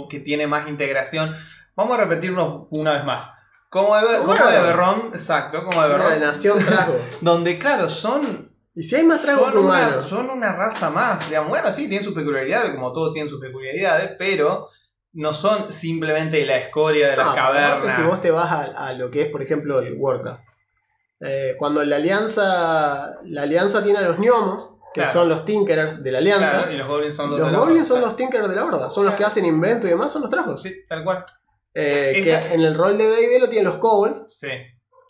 que tiene más integración. Vamos a repetirnos una vez más. Como de, como Bueno. de Berrón, exacto, como de Una Berrón, nación trasgo. donde claro, son Y si hay más tragos son una, son una raza más. Digamos, bueno, sí, tienen sus peculiaridades, como todos tienen sus peculiaridades, pero no son simplemente la escoria de las Ah, cavernas. si vos te vas a, a lo que es, por ejemplo, el Warcraft. eh, cuando la alianza. La alianza tiene a los gnomos, que Claro. son los Tinkerers de la alianza. Claro, y los goblins son los, los de la goblins son los Tinkerers de la horda. Son los que hacen invento y demás, son los tragos. Sí, tal cual. Eh, Esa- que en el rol de D&D lo tienen los kobolds, Sí.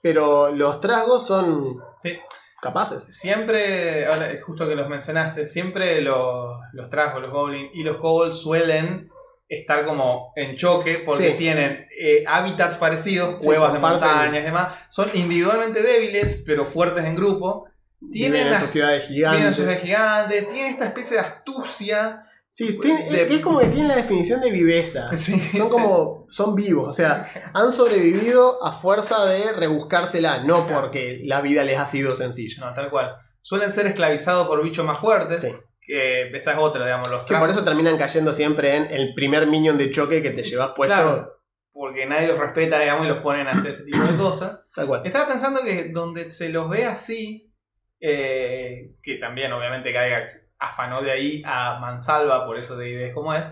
pero los tragos son Sí. capaces. Siempre, ahora justo que los mencionaste, siempre los, los trasgos, los goblins y los kobolds suelen estar como en choque porque Sí. tienen eh, hábitats parecidos, Sí, cuevas de comparten. montañas y demás. Son individualmente débiles, pero fuertes en grupo. Tienen las- sociedades Tienen gigantes. sociedades gigantes, tienen esta especie de astucia. Sí, tiene- de- es como que tienen la definición de viveza. Sí, Son sí. como. Son vivos. O sea, han sobrevivido a fuerza de rebuscársela, no porque la vida les ha sido sencilla. No, tal cual. Suelen ser esclavizados por bichos más fuertes. Sí. Que esa es otra, digamos, los Que por eso terminan cayendo siempre en el primer minion de choque que te llevas puesto. Claro. Porque nadie los respeta, digamos, y los ponen a hacer ese tipo de cosas. Tal cual. Estaba pensando que donde se los ve así, eh, que también obviamente Gygax afanó de ahí a Mansalva, por eso de ideas como es,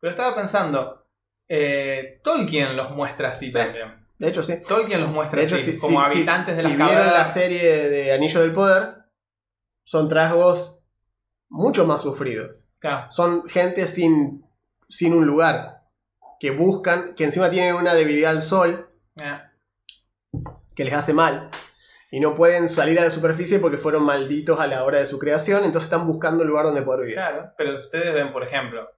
pero estaba pensando, eh, Tolkien los muestra así también. De hecho, sí. Tolkien los muestra De hecho, así, si, como si- habitantes si- de si las vieron la serie de Anillo del Poder, son trasgos mucho más sufridos. Claro, Son gente sin, sin un lugar. Que buscan, que encima tienen una debilidad al sol eh, que les hace mal. Y no pueden salir a la superficie porque fueron malditos a la hora de su creación. Entonces están buscando un lugar donde poder vivir. claro, pero ustedes ven, por ejemplo,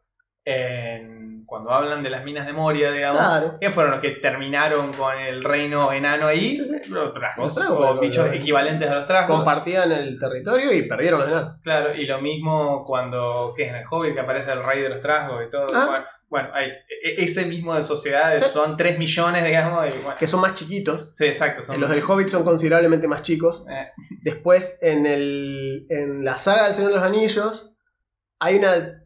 en- cuando hablan de las minas de Moria, digamos, Claro. ¿Quiénes fueron los que terminaron con el reino enano ahí? Sí, sí. Los trasgos. Los o los- bichos los- equivalentes a los trasgos. Compartían el territorio y perdieron al final. Claro, y lo mismo cuando, ¿qué es en el Hobbit? Que aparece el rey de los trasgos y todo. Ah. Bueno, bueno, hay e- ese mismo de sociedades, son 3 millones, digamos, y bueno. Que son más chiquitos. Sí, exacto. Son, Los del Hobbit son considerablemente más chicos. eh, Después, en, el, en la saga del Señor de los Anillos, hay una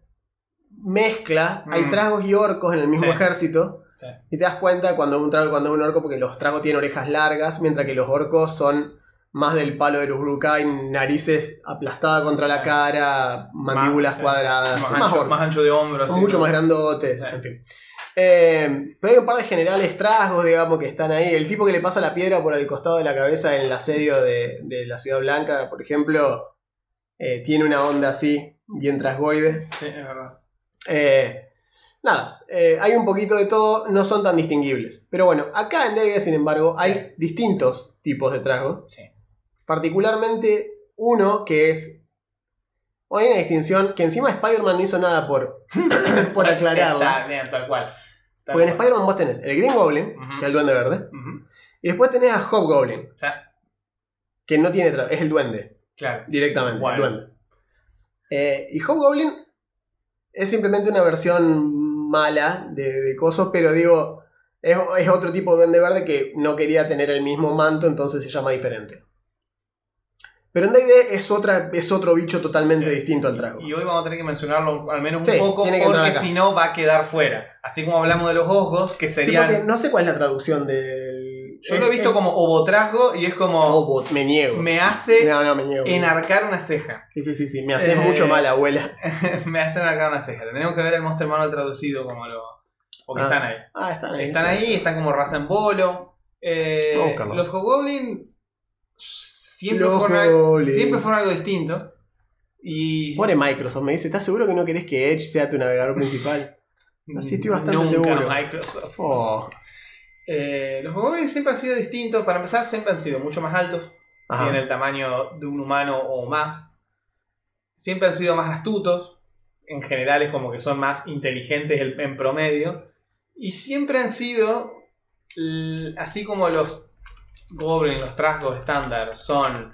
mezcla. Hay Mm. tragos y orcos en el mismo Sí. ejército. sí. Y te das cuenta cuando un trago y cuando un orco, porque los tragos tienen orejas largas, mientras que los orcos son más del palo de los Uruk-hai, narices aplastadas contra la cara, mandíbulas Más, sí. cuadradas, Más, más ancho, más ancho de hombros. Mucho ¿no? más grandotes, en fin. Eh, pero hay un par de generales trasgos, digamos, que están ahí. El tipo que le pasa la piedra por el costado de la cabeza en el asedio de, de la Ciudad Blanca, por ejemplo, eh, tiene una onda así, bien trasgoide. Sí, es verdad. Eh, nada, eh, hay un poquito de todo, no son tan distinguibles. Pero bueno, acá en D&D, sin embargo, hay Sí. distintos tipos de trasgos. Sí. Particularmente uno que es... Hay una distinción que encima Spider-Man no hizo nada por, por aclararla. Está tal cual. Tal Porque en. Spider-Man vos tenés el Green Goblin, que es el duende verde, y después tenés a Hobgoblin, sea, que no tiene es el duende, claro. directamente, Bueno. el duende. Eh, y Hobgoblin es simplemente una versión mala de, de Coso, pero digo, es, es otro tipo de duende verde que no quería tener el mismo manto, entonces se llama diferente. Pero en D&D es, otra, es otro bicho totalmente Sí. distinto al trago. Y hoy vamos a tener que mencionarlo al menos un Sí, poco, porque si no va a quedar fuera. Así como hablamos de los osgos, que serían. no sé cuál es la traducción del... Yo lo he visto como obotrasgo y es como. Obot, me niego. Me hace No, no, me niego. enarcar una ceja. Sí, sí, sí, sí. Me haces Eh, mucho mal, abuela. me hace enarcar una ceja. Tenemos que ver el Monster Manual traducido como lo. Porque Ah. están ahí. Ah, están ahí. Están sí. ahí, están como raza en bolo. Eh, los Hobgoblin siempre, Los fueron, algo- siempre fueron algo distinto. Y. Pobre Microsoft, me dice, ¿estás seguro que no querés que Edge sea tu navegador principal? Así estoy bastante Nunca seguro. Microsoft. Oh. Eh, los Hobgoblin siempre han sido distintos. Para empezar, siempre han sido mucho más altos. Ajá. Tienen el tamaño de un humano o más. Siempre han sido más astutos. En general es como que son más inteligentes el- en promedio. Y siempre han sido, así como los goblins, los trasgos estándar, son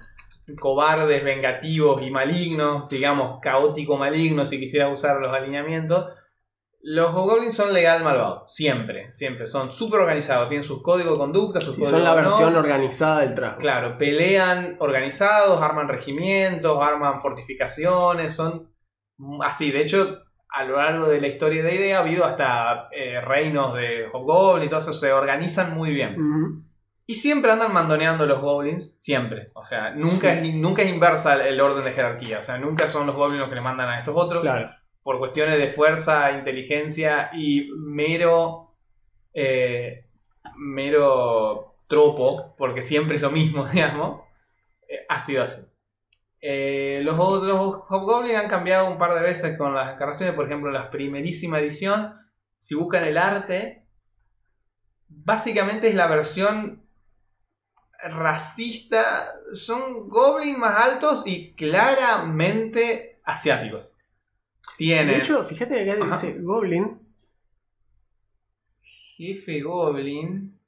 cobardes, vengativos y malignos, digamos, caótico malignos si quisieras usar los alineamientos. Los Hobgoblins son legal malvado. Siempre, siempre. Son súper organizados. Tienen sus códigos de conducta, sus Y códigos son la versión organizada del trago. Claro, pelean organizados, arman regimientos, arman fortificaciones, son así. De hecho, a lo largo de la historia de idea ha habido hasta eh, reinos de Hobgoblin y todo eso, se organizan muy bien. Y siempre andan mandoneando los goblins, siempre. O sea, nunca es, nunca es inversa el- el orden de jerarquía. O sea, nunca son los goblins los que le mandan a estos otros. Claro. Por cuestiones de fuerza, inteligencia y mero. eh, mero tropo, porque siempre es lo mismo, digamos. eh, ha sido así. Eh, los, los Hobgoblin han cambiado un par de veces con las encarnaciones. Por ejemplo, en la primerísima edición, si buscan el arte, básicamente es la versión racista. Son goblins más altos y claramente asiáticos. Tienen De hecho, fíjate que acá Ajá. dice Goblin. jefe goblin.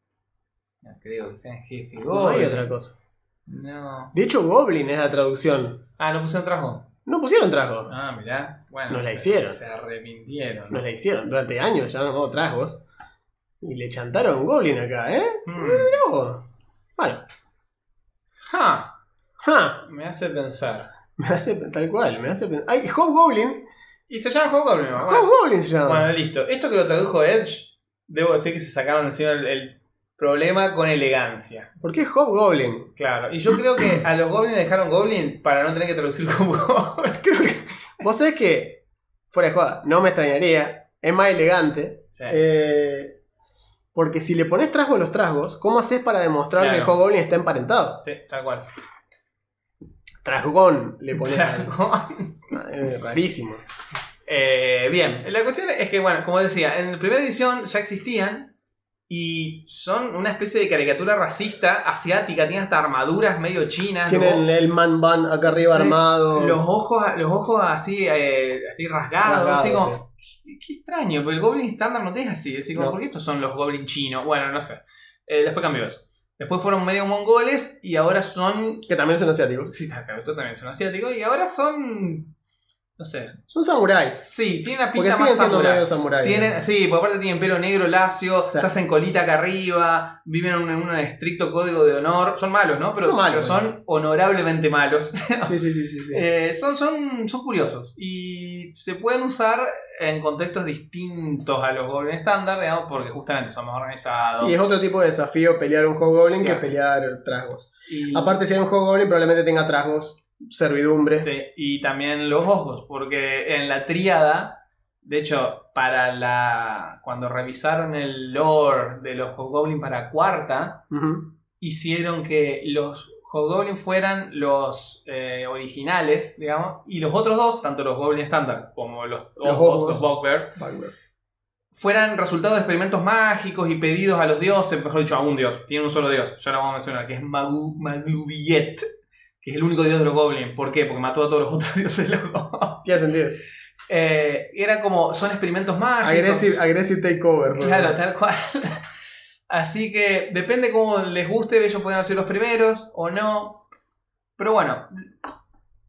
No creo que sean jefe goblin. No hay otra cosa. No. De hecho, Goblin es la traducción. Ah, no pusieron trajo. No pusieron trago. Ah, mirá. Bueno, Nos la se- hicieron. Se arrepintieron. Nos la hicieron. Durante años ya no tragos. Y le chantaron Goblin acá, ¿eh? Hmm. Mirá. Bueno. Ja, Ja. me hace pensar. Me hace tal cual, me hace pensar. ¡Ay! Hobgoblin. Y se llama Hobgoblin. Hobgoblin se llama. bueno, listo. Esto que lo tradujo Edge, debo decir que se sacaron encima el, el problema con elegancia. ¿Por qué Hobgoblin? Claro. Y yo creo que a los goblins dejaron Goblin para no tener que traducir como Goblin. Creo que. Vos sabés que. Fuera de joda, no me extrañaría. Es más elegante. Sí. Eh, porque si le pones trasgo a los trasgos, ¿cómo haces para demostrar Claro. que el Hobgoblin está emparentado? Sí, tal cual. Trasgón le pones. Eh, rarísimo. Eh, bien, la cuestión es que, bueno, como decía, en la primera edición ya existían y son una especie de caricatura racista asiática, tienen hasta armaduras medio chinas. Tienen el man ban acá arriba Sí, armado. los ojos, los ojos así, eh, así rasgados, así como, qué, qué extraño, pero el Goblin estándar no es así, así como, No. ¿por qué estos son los Goblin chinos? Bueno, no sé. Eh, después cambió eso. Después fueron medio mongoles y ahora son... Que también son asiáticos. Sí, está claro, esto también son asiáticos y ahora son... No sé. Son samuráis. Sí, tienen Porque pinta siguen más siendo samuráis. Tienen, sí, porque aparte tienen pelo negro lacio, se hacen colita acá arriba, viven en un, en un estricto código de honor. Son malos, ¿no? Pero Son malos, pero son honorablemente malos. Sí, sí, sí, sí. sí. Eh, son, son, son curiosos y se pueden usar en contextos distintos a los Goblin estándar, digamos, porque justamente son más organizados. Sí, es otro tipo de desafío pelear un Hobgoblin Claro. que pelear trasgos. y, Aparte, si hay un Hobgoblin, probablemente tenga trasgos, servidumbre. sí, y también los ojos, porque en la tríada, de hecho, para la cuando revisaron el lore de los Goblin para cuarta, hicieron que los Hobgoblin fueran los eh, originales, digamos, y los otros dos, tanto los Goblin estándar como los, Los ojos, ojos. los Bugbear, Bugbear. fueran resultado de experimentos mágicos y pedidos a los dioses, mejor dicho, a un dios. Tiene un solo dios, ya lo vamos a mencionar, que es Magu, Maglubiet, que es el único dios de los Goblin. ¿Por qué? Porque mató a todos los otros dioses locos. Tiene sentido. Eh, era como, son experimentos mágicos. Aggressive, aggressive takeover. ¿no? Claro, tal cual. Así que depende cómo les guste, ellos pueden ser los primeros o no. Pero bueno,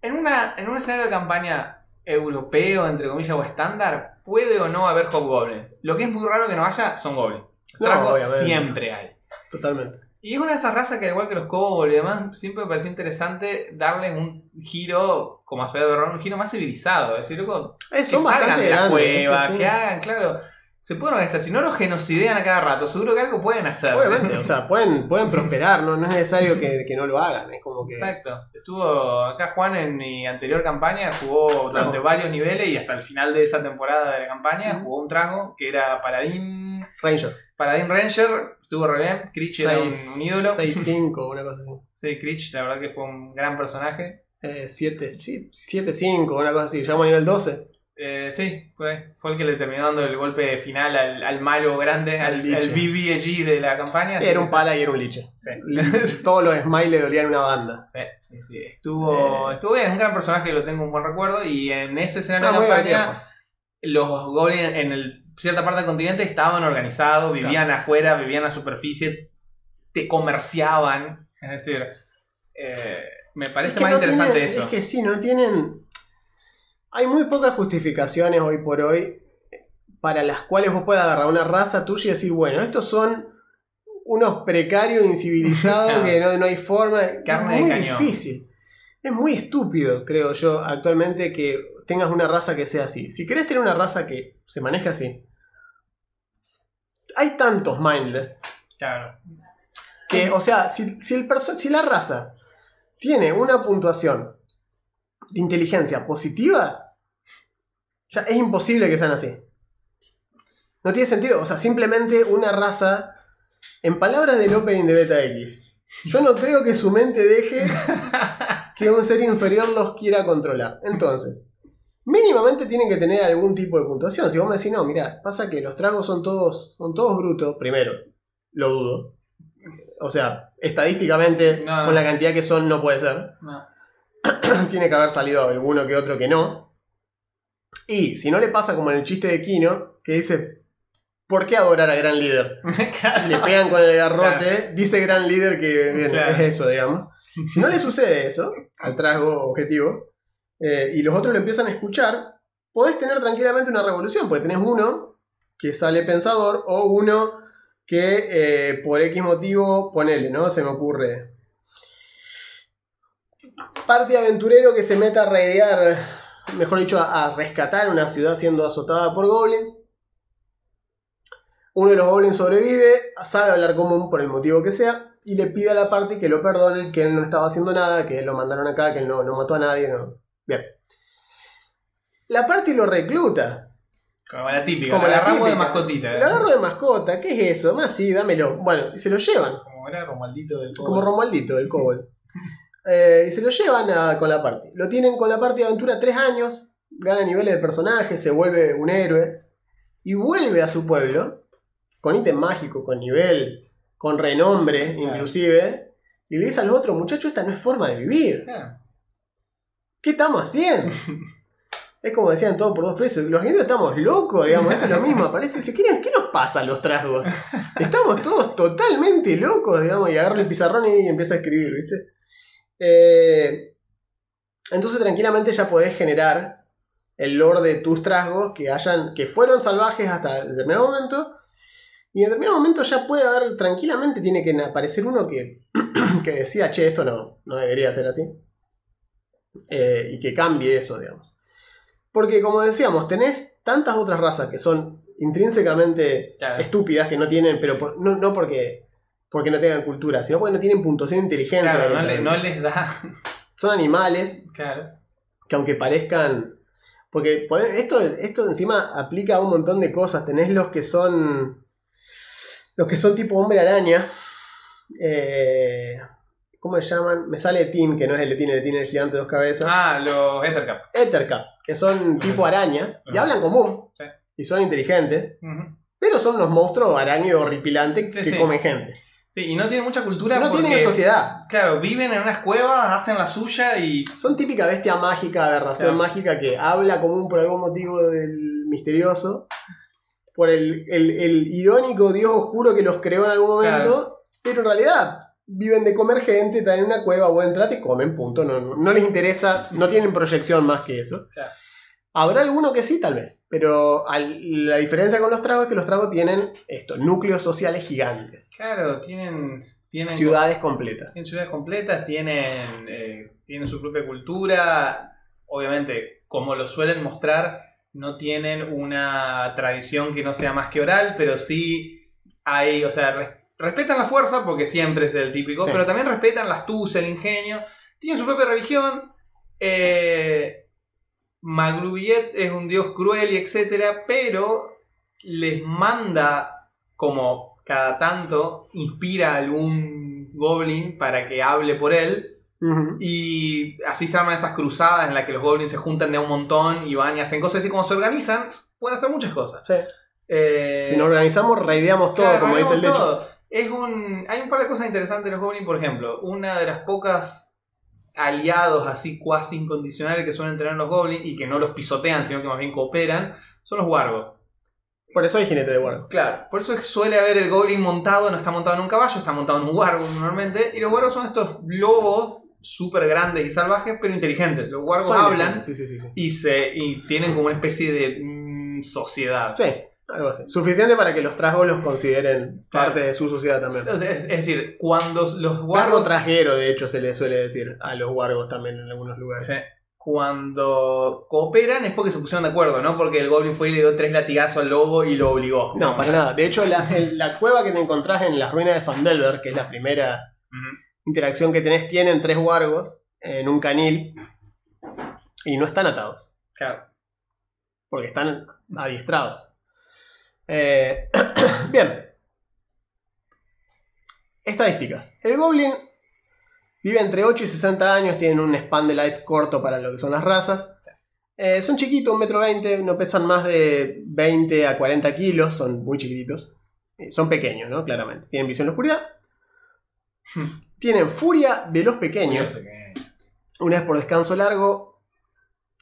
en, una, en un escenario de campaña europeo, entre comillas, o estándar, puede o no haber hobgoblins. Lo que es muy raro que no haya son goblins. No, siempre hay. Totalmente. Y es una de esas razas que, al igual que los kobolds y demás, siempre me pareció interesante darles un giro, como hacer de verdad, un giro más civilizado. Es decir, loco, Eh, que son salgan bastante de la es que cueva, sí. que hagan, claro. Se pueden organizar. Si no los genocidean a cada rato, seguro que algo pueden hacer. Obviamente, o sea, pueden, pueden prosperar, ¿no? no es necesario que, que no lo hagan. Es como que. Exacto. Estuvo acá Juan en mi anterior campaña, jugó durante varios niveles y hasta el final de esa temporada de la campaña jugó un trago que era Paladín, Ranger. Paladín Ranger. Estuvo re bien. Critch era un, un ídolo. 6-5, una cosa así. Sí, Critch, la verdad que fue un gran personaje. 7, Eh, sí, 7-5, una cosa así. Llegamos a nivel 12. Eh, sí, fue, fue el que le terminó dando el golpe final al, al malo grande, al, Al. BBG de la campaña. Era un pala y era un liche. Sí. Todos los smiles le dolían una banda. Sí, sí, sí. Estuvo, Eh. estuvo bien, es un gran personaje lo tengo un buen recuerdo. Y en ese escenario Ah, de muy campaña, divertido. los goblins en el- cierta parte del continente estaban organizados, vivían afuera, vivían a superficie, te comerciaban. Es decir, eh, me parece Es que más no interesante tienen- eso. Es que sí, no tienen. Hay muy pocas justificaciones hoy por hoy para las cuales vos puedas agarrar una raza tuya y decir, bueno, estos son unos precarios incivilizados que no, no hay forma. Carne es de muy cañón. difícil. Es muy estúpido, creo yo, actualmente que tengas una raza que sea así. Si querés tener una raza que se maneje así, hay tantos mindless Claro. que, o sea, si, si el si la raza tiene una puntuación de inteligencia positiva, ya es imposible que sean así. No tiene sentido. O sea, simplemente una raza, en palabras del opening de Beta X, yo no creo que su mente deje que un ser inferior los quiera controlar. Entonces, mínimamente tienen que tener algún tipo de puntuación. Si vos me decís, no, mira, pasa que los tragos son todos, son todos brutos, primero, lo dudo. O sea, estadísticamente, No, no. con la cantidad que son, no puede ser. No. Tiene que haber salido alguno que otro que no. Y si no le pasa como en el chiste de Kino, que dice, ¿por qué adorar a Gran Líder? Le pegan con el garrote, dice Gran Líder que bien, Claro. es eso, digamos. Si no le sucede eso, al trasgo objetivo, eh, y los otros lo empiezan a escuchar, podés tener tranquilamente una revolución, porque tenés uno que sale pensador o uno que eh, por X motivo, ponele, ¿no? Se me ocurre. Parte aventurero que se meta a raidear, mejor dicho, a, rescatar una ciudad siendo azotada por goblins. Uno de los goblins sobrevive, sabe hablar común por el motivo que sea, y le pide a la party que lo perdone, que él no estaba haciendo nada, que lo mandaron acá, que él no, no mató a nadie. No. Bien. La party lo recluta. Como la típica. Como la agarramos de mascotita. ¿eh? Lo agarro de mascota, ¿qué es eso? Más sí, dámelo. Bueno, y se lo llevan. Como era Romualdito del Como Cobo. Romualdito, el Kobold. Eh, y se lo llevan a- con la party. Lo tienen con la party de aventura tres años. Gana niveles de personaje, se vuelve un héroe. Y vuelve a su pueblo. Con ítem mágico, con nivel, con renombre, Claro. inclusive. Y le dice a los otros, muchachos, esta no es forma de vivir. Claro. ¿Qué estamos haciendo? Es como decían todo por dos pesos. Los argentinos estamos locos, digamos. Esto es lo mismo. Aparece y dice, ¿qué, ¿qué nos pasa a los tragos? Estamos todos totalmente locos, digamos. Y agarra el pizarrón y empieza a escribir, ¿viste? Eh, entonces tranquilamente ya podés generar el lore de tus trasgos que hayan. que fueron salvajes hasta determinado momento. Y en determinado momento ya puede haber, tranquilamente tiene que aparecer uno que, que decía, che, esto no, no debería ser así. Eh, y que cambie eso, digamos. Porque como decíamos, tenés tantas otras razas que son intrínsecamente Claro. estúpidas, que no tienen, pero por- no, no porque, porque no tengan cultura, sino porque no tienen puntuación de inteligencia. Claro, no, le- directamente. no les da. Son animales Claro. que aunque parezcan... Porque poder- esto, esto encima aplica a un montón de cosas. Tenés los que son... Los que son tipo hombre araña. Eh, ¿Cómo se llaman? Me sale Tin, que no es el de Tin, el de Tin es el gigante de dos cabezas. Ah, los Ethercap. Ethercap, que son tipo arañas. Y hablan común. Sí. Y son inteligentes. Pero son unos monstruos araños horripilantes Sí, que sí. comen gente. Sí, y no tienen mucha cultura No porque, tienen sociedad. Claro, viven en unas cuevas, hacen la suya y. Son típica bestia mágica, aberración Claro. mágica que habla común por algún motivo del misterioso. Por el, el- el irónico dios oscuro que los creó en algún momento. Pero en realidad viven de comer gente, están en una cueva, vos entrate y comen, punto. No, no, no les interesa, no tienen proyección más que eso. Claro. Habrá alguno que sí, tal vez. Pero al- la diferencia con los tragos es que los tragos tienen esto, núcleos sociales gigantes. Claro, tienen. tienen Ciudades completas. Tienen ciudades completas, tienen, eh, tienen su propia cultura. Obviamente, como lo suelen mostrar, no tienen una tradición que no sea más que oral, pero sí hay, o sea, respetan la fuerza porque siempre es el típico, Sí. pero también respetan la astucia, el ingenio. Tienen su propia religión. Eh, Magrubiet es un dios cruel y etcétera, pero les manda como cada tanto inspira a algún goblin para que hable por él y así se arman esas cruzadas en las que los goblins se juntan de un montón y van y hacen cosas y como se organizan pueden hacer muchas cosas. Sí. Eh, Si nos organizamos, raideamos todo, Claro, como dice el dicho. Es un, hay un par de cosas interesantes en los Goblins, por ejemplo. Una de las pocas aliados así cuasi incondicionales que suelen tener los Goblins y que no los pisotean, sino que más bien cooperan, son los Wargos. Por eso hay jinete de guardia. Claro, por eso suele haber el Goblin montado, no está montado en un caballo, está montado en un Wargo normalmente. Y los Wargos son estos lobos súper grandes y salvajes, pero inteligentes. Los Wargos hablan Sí, sí, sí. sí. y, se, y tienen como una especie de mm, sociedad. Sí. Algo así. Suficiente para que los trasgos los consideren Claro. parte de su sociedad también. Es, decir, cuando los Wargo wargos. trasguero, de hecho, se le suele decir a los wargos también en algunos lugares. Sí. Cuando cooperan es porque se pusieron de acuerdo, no porque el Goblin fue y le dio tres latigazos al lobo y lo obligó. No, para nada. De hecho, la, el- la cueva que te encontrás en las ruinas de Fandelver, que es la primera interacción que tenés, tienen tres wargos en un canil y no están atados, Claro. porque están adiestrados. Eh, bien. Estadísticas. El Goblin vive entre 8 y 60 años, tienen un span de life corto para lo que son las razas. Eh, son chiquitos, 1,20 m, no pesan más de 20 a 40 kilos, son muy chiquititos. Eh, son pequeños, ¿no? Claramente. Tienen visión de oscuridad. Tienen furia de los pequeños. Una vez por descanso largo.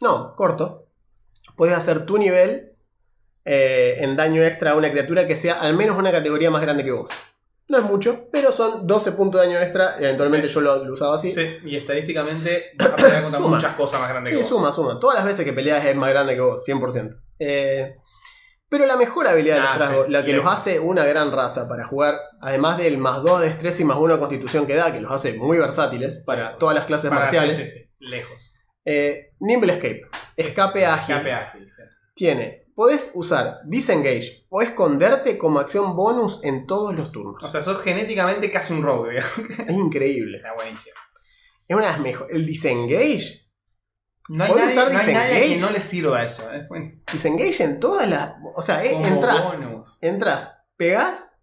No, corto. Puedes hacer tu nivel eh, en daño extra a una criatura que sea al menos una categoría más grande que vos. No es mucho, pero son 12 puntos de daño extra. Eventualmente Sí. yo lo, lo usaba así. Sí, y estadísticamente vas a pelear contra Suma. muchas cosas más grandes Sí, que vos. suma, suma. Todas las veces que peleas es más grande que vos, 100%. Eh, pero la mejor habilidad de los Ah, trasgos, sí, la que los hace una gran raza para jugar, además del más 2 de destreza y más 1 de constitución que da, que los hace muy versátiles para todas las clases Para- marciales. sí, sí, sí, Lejos. Eh, Nimble Escape, escape ágil. Escape ágil, sí. Tiene, podés usar Disengage o esconderte como acción bonus en todos los turnos. O sea, sos genéticamente casi un rogue. Es increíble. Está buenísimo. Es una de las mejores. El Disengage. No hay, ¿Podés nadie, usar no hay nadie quien no le sirva eso. ¿eh? Bueno, Disengage en todas las. O sea, eh, entras. bonus. Entras, pegás,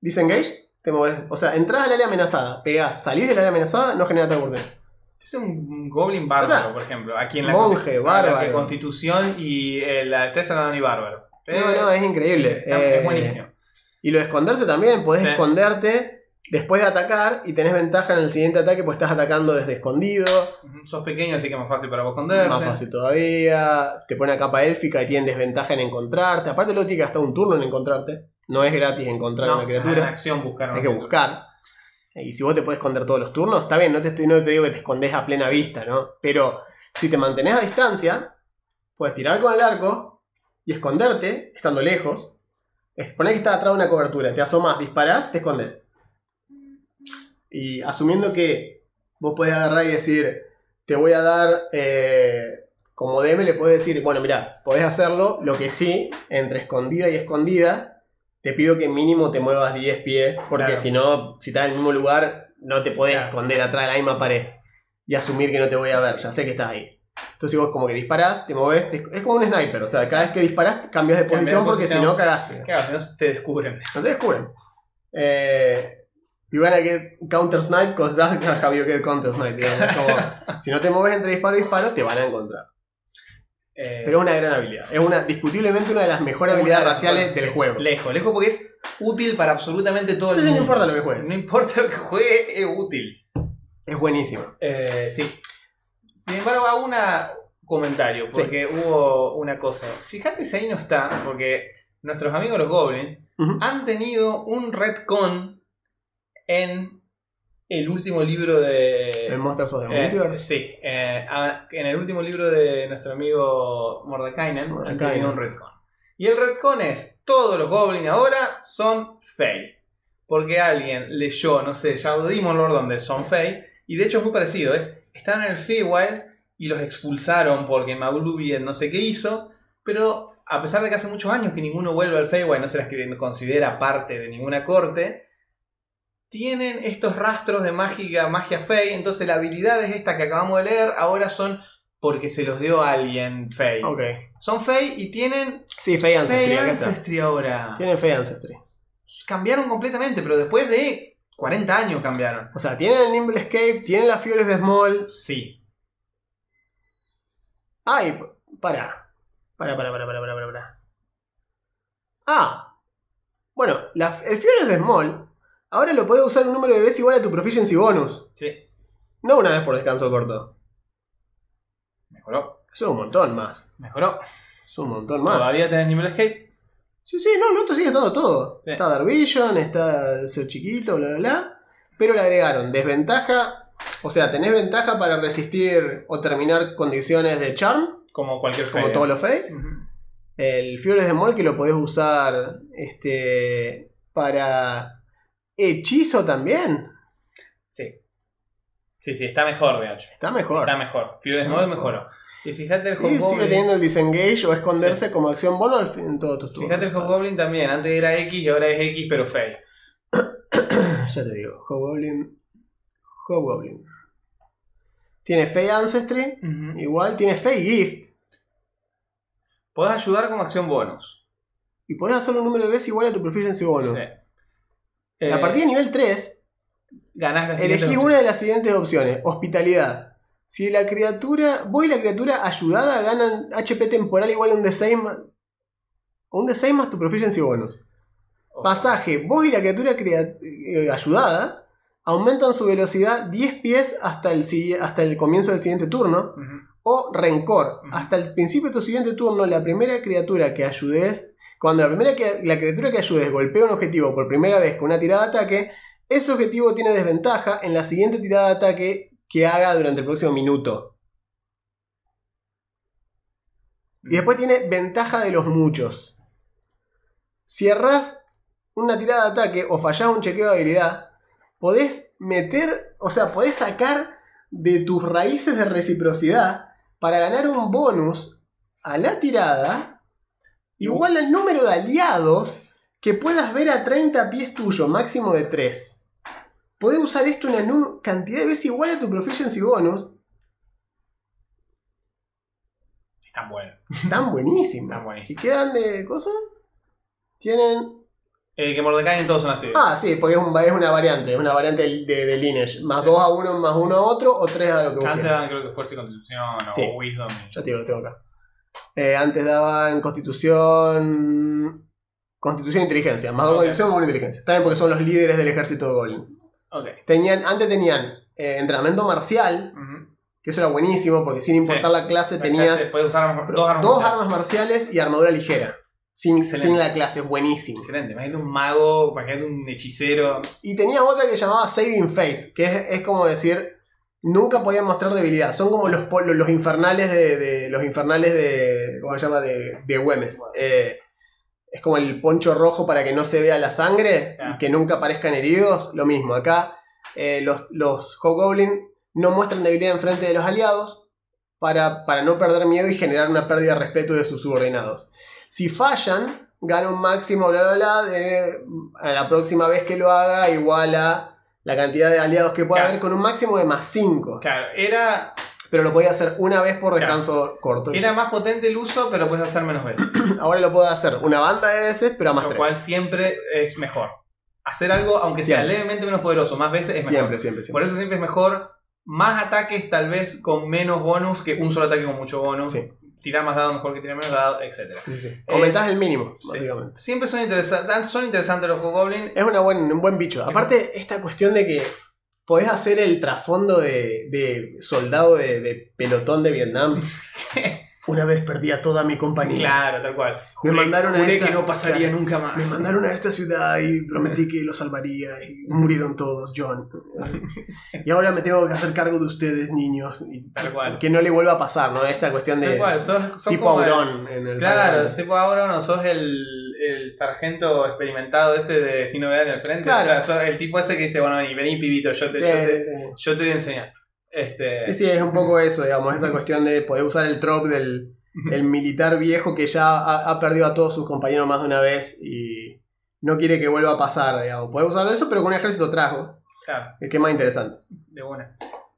disengage, te moves. O sea, entras al área amenazada, pegás, salís del área amenazada, no genera oportunidad. Este es un goblin bárbaro, por ejemplo. Aquí en la Monje, la bárbaro. que Constitución y eh, la destreza no dan ni bárbaro. No, Eh, no, es increíble. está- Eh, es buenísimo. Y lo de esconderse también, podés Sí. esconderte después de atacar y tenés ventaja en el siguiente ataque, pues estás atacando desde escondido. Sos pequeño, así que es más fácil para vos esconderte. Más fácil todavía. Te pone a capa élfica y tienen desventaja en encontrarte. Aparte, luego tiene que gastar un turno en encontrarte. No es gratis encontrar No, una criatura. acción buscar una Hay que buscar. Y si vos te puedes esconder todos los turnos, está bien, no te, estoy, no te digo que te escondes a plena vista, ¿no? Pero si te mantenés a distancia, puedes tirar con el arco y esconderte, estando lejos. Poner que estás atrás de una cobertura, te asomas, disparás, te escondes. Y asumiendo que vos podés agarrar y decir, te voy a dar, eh, como DM le puedes decir, bueno, mira, podés hacerlo, lo que sí, entre escondida y escondida, te pido que mínimo te muevas 10 pies, porque Claro. si no, si estás en el mismo lugar, no te podés Claro. esconder atrás de la misma pared y asumir que no te voy a ver, ya sé que estás ahí. Entonces vos como que disparás, te movés, te- es como un sniper, o sea, cada vez que disparás cambias de posición porque si no cagaste. Claro, no te descubren. No te descubren. Eh, you wanna get counter snipe that's how you get counter snipe. digamos. Como, si no te mueves entre disparo y disparo, te van a encontrar. Eh, Pero es una gran habilidad. Es una, discutiblemente una de las mejores habilidades raciales del sí. juego. Lejos, lejos porque es útil para absolutamente todo el Entonces no mundo. importa lo que juegues. No importa lo que juegue, es útil. Es buenísimo. Eh, sí. Sin embargo, hago un comentario, porque hubo una cosa. Fíjate si ahí no está, porque nuestros amigos los Goblins han tenido un retcon en el último libro de. El Monsters of the Eh, Multiverse. sí, eh, a- en el último libro de nuestro amigo Mordekainen tenido un retcon. Y el retcon es: todos los goblins ahora son Fey. Porque alguien leyó, no sé, Shadow Demon Lord, donde son Fey. Y de hecho es muy parecido: es, están en el Feywild y los expulsaron porque Maglubien no sé qué hizo. Pero a pesar de que hace muchos años que ninguno vuelve al Feywild, no se las que- considera parte de ninguna corte tienen estos rastros de mágica, magia fey, entonces la habilidad es esta que acabamos de leer, ahora son porque se los dio alguien fey. Ok. Son fey y tienen Sí, Fey Ancestry. fey ancestry ahora. Tienen Fey Ancestry. Cambiaron completamente, pero después de 40 años cambiaron. O sea, tienen el Nimble Escape, tienen las Fiores de Small. Sí. Ay, para. Para, para, para, para, para, para. Ah. Bueno, la- el Fiores de Small. Ahora lo puedes usar un número de veces igual a tu proficiency bonus. Sí. No una vez por descanso corto. Mejoró. Eso es un montón más. Mejoró. Es un montón más. Todavía tenés nivel escape. Sí, sí, no, no, esto sigue estando todo. Sí. Está Dark Vision, está ser chiquito, bla, bla, bla. Pero le agregaron desventaja. O sea, tenés ventaja para resistir o terminar condiciones de charm, Como cualquier fey. como todos los Fey. Ujú. El Fiores de Mol que lo podés usar este, para hechizo también. Sí. Sí, sí, está mejor de hecho. Está mejor. Está mejor. Furious Mode mejor. mejoró. Y fíjate el Y sigue Hobgoblin. teniendo el disengage o esconderse como acción bono al fin en todos tus turnos. Fíjate el Hobgoblin también. Antes era X y ahora es X, pero fey. Ya te digo, Hobgoblin. Hobgoblin. Tiene Fey Ancestry. Igual tiene Fey Gift. Podés ayudar como acción bonus. Y podés hacer un número de veces igual a tu proficiency bonus. Sí. A Eh, partir de nivel 3, ganás la opción. una de las siguientes opciones. Hospitalidad. Si la criatura. Vos y la criatura ayudada ganan HP temporal igual a un D6 más. Un D6 más tu proficiency bonus. Pasaje. Vos y la criatura crea- eh, ayudada aumentan su velocidad 10 pies hasta el, hasta el comienzo del siguiente turno. O rencor. Hasta el principio de tu siguiente turno, la primera criatura que ayudes. Cuando la primera que, la criatura que ayudes golpea un objetivo por primera vez con una tirada de ataque, ese objetivo tiene desventaja en la siguiente tirada de ataque que haga durante el próximo minuto. Y después tiene ventaja de los muchos. Si errás una tirada de ataque o fallás un chequeo de habilidad, podés meter, o sea, podés sacar de tus raíces de reciprocidad para ganar un bonus a la tirada igual al número de aliados que puedas ver a 30 pies tuyo, máximo de 3. Podés usar esto una cantidad de veces igual a tu proficiency bonus. Están buenos. Están buenísimos. Están ¿Y buenísimos. quedan de cosas? Tienen Eh, que Mordecai todos son así. Ah, sí, porque es, un- es una variante, es una variante de, de lineage. Más 2 a 1, más 1 a otro, o 3 a lo que Antes daban creo que Fuerza y Constitución o Sí. Wisdom. Ya te digo, lo tengo acá. Eh, antes daban constitución. Constitución e inteligencia. Más 2 Ok. constitución, más 1 inteligencia. También porque son los líderes del ejército de Goblin. Ok. Tenían, antes tenían eh, entrenamiento marcial, Ujú. que eso era buenísimo, porque sin importar Sí. la clase tenías Puedes usar armas- dos, dos armas. marciales. armas marciales y armadura ligera. Sin, la clase, buenísimo. Excelente. Imagínate un mago, imagínate un hechicero. Y tenía otra que llamaba Saving Face, que es, es como decir, nunca podían mostrar debilidad. Son como los, los infernales de, de- los infernales de, ¿cómo se llama? De, de Güemes. Eh, es como el poncho rojo para que no se vea la sangre Ah. y que nunca aparezcan heridos. Lo mismo, acá eh, los, los Hobgoblin no muestran debilidad enfrente de los aliados para, para no perder miedo y generar una pérdida de respeto de sus subordinados. Si fallan, gana un máximo, bla, bla, bla, de, a la próxima vez que lo haga, igual a la cantidad de aliados que pueda Claro. haber con un máximo de más 5. Claro, era, Pero lo podía hacer una vez por Claro. descanso corto. era más potente el uso, pero lo puedes hacer menos veces. Ahora lo puedo hacer una banda de veces, pero a más Lo 3. cual siempre es mejor. Hacer algo, aunque sea levemente menos poderoso, más veces es mejor. Siempre, siempre, siempre. Por eso siempre es mejor más ataques, tal vez con menos bonus que un solo ataque con mucho bonus. Sí. Tirar más dados mejor que tirar menos dados, etc. Sí, sí. Aumentás el mínimo, Sí. básicamente. Siempre son interesantes, son interesantes los Goblin. Es una buen, un buen bicho. Aparte, esta cuestión de que podés hacer el trasfondo de, de soldado de, de pelotón de Vietnam. Una vez perdí a toda mi compañía. claro, tal cual. Me mandaron a juré esta- que no pasaría claro. nunca más. Me mandaron a esta ciudad y prometí que los salvaría y murieron todos, John. Y ahora me tengo que hacer cargo de ustedes, niños. Y Tal cual. Que no le vuelva a pasar, ¿no? Esta cuestión de Tal cual, sos, sos tipo Auron en el Claro, tipo Auron o sos el, el sargento experimentado este de sin novedad en el frente. Claro. O sea, sos el tipo ese que dice, bueno, vení, vení pibito, yo te, Sí, yo te, sí. yo te voy a enseñar. Este, Sí, sí, es un poco eso, digamos, esa cuestión de poder usar el trope del el militar viejo que ya ha, ha perdido a todos sus compañeros más de una vez y no quiere que vuelva a pasar, digamos. Puede usar eso, pero con un ejército trajo, Claro, que es más interesante. de una.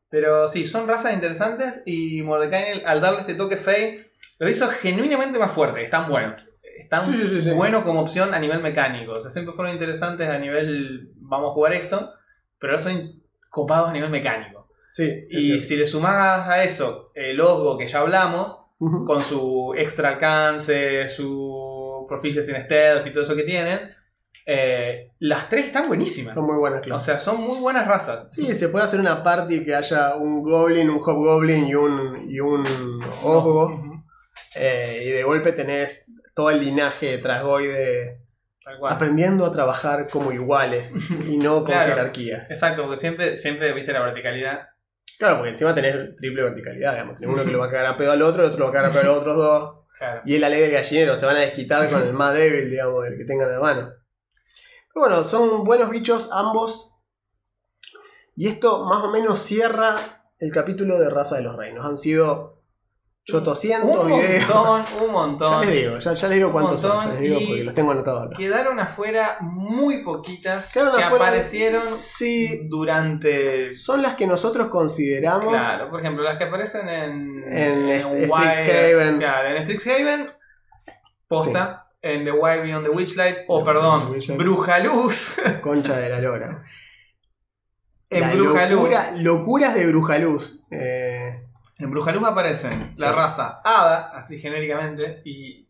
Pero sí, son razas interesantes y Mordecai al darle este toque Fey lo hizo genuinamente más fuerte, están buenos. Están Sí, como opción a nivel mecánico. O sea, siempre fueron interesantes a nivel vamos a jugar esto, pero ahora son copados a nivel mecánico. Sí, Y si le sumás a eso el Osgo que ya hablamos, con su extra alcance, su proficiency en stealth y todo eso que tienen, eh, las tres están buenísimas. Son muy buenas, O claro. sea, son muy buenas razas. Sí, se puede hacer una party que haya un goblin, un hobgoblin y un, y un osgo. Eh, y de golpe tenés todo el linaje de Trasgoide aprendiendo a trabajar como iguales y no con Claro. jerarquías. Exacto, porque siempre, siempre viste la verticalidad. Claro, porque encima tenés triple verticalidad, digamos. Tenés uno que lo va a cagar a pedo al otro, el otro lo va a cagar a pedo a los otros dos. Claro. Y es la ley del gallinero, se van a desquitar con el más débil, digamos, del que tengan a mano. Pero bueno, son buenos bichos ambos. Y esto más o menos cierra el capítulo de Raza de los Reinos. Han sido chotoscientos Un videos. montón, un Ya montón. les digo, ya, ya les digo cuántos son, ya les digo porque los tengo anotados acá. Quedaron afuera muy poquitas Quedaron que afuera- aparecieron Sí, durante. son las que nosotros consideramos. Claro, por ejemplo, las que aparecen en. En Strixhaven. Claro, en Strixhaven. Posta. En The Wild Beyond the Witchlight. O perdón, Witchlight. Bruja Luz. Concha de la lora. en La Bruja Luz. locura- Locuras de Brujaluz. Eh, En Brujaluz aparecen la Sí. raza Hada, así genéricamente, y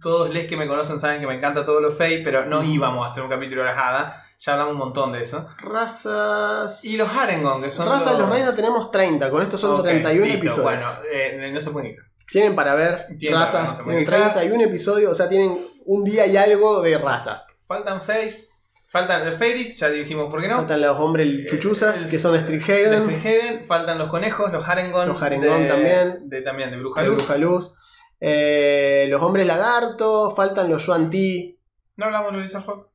todos les que me conocen saben que me encanta todo lo fey, pero no íbamos a hacer un capítulo de las Hada, ya hablamos un montón de eso. razas. Y los Harengon, que son Razas los los- tenemos 30, con esto son Ok, 31 listo, episodios. Bueno, eh, no se puede ni Tienen para ver Tienen para ver, razas, no se tienen quejar. 31 episodios, o sea, tienen un día y algo de razas. Faltan Face, faltan los Fairies, ya dijimos por qué no. Faltan los hombres chuchuzas, Eh, que son de Strixhaven, Strixhaven, faltan los conejos, los Harengon. Los Harengon de- también. De, también de de Brujaluz. Eh, los hombres lagarto, faltan los Yuan Ti, ¿No hablamos de Lizardfolk?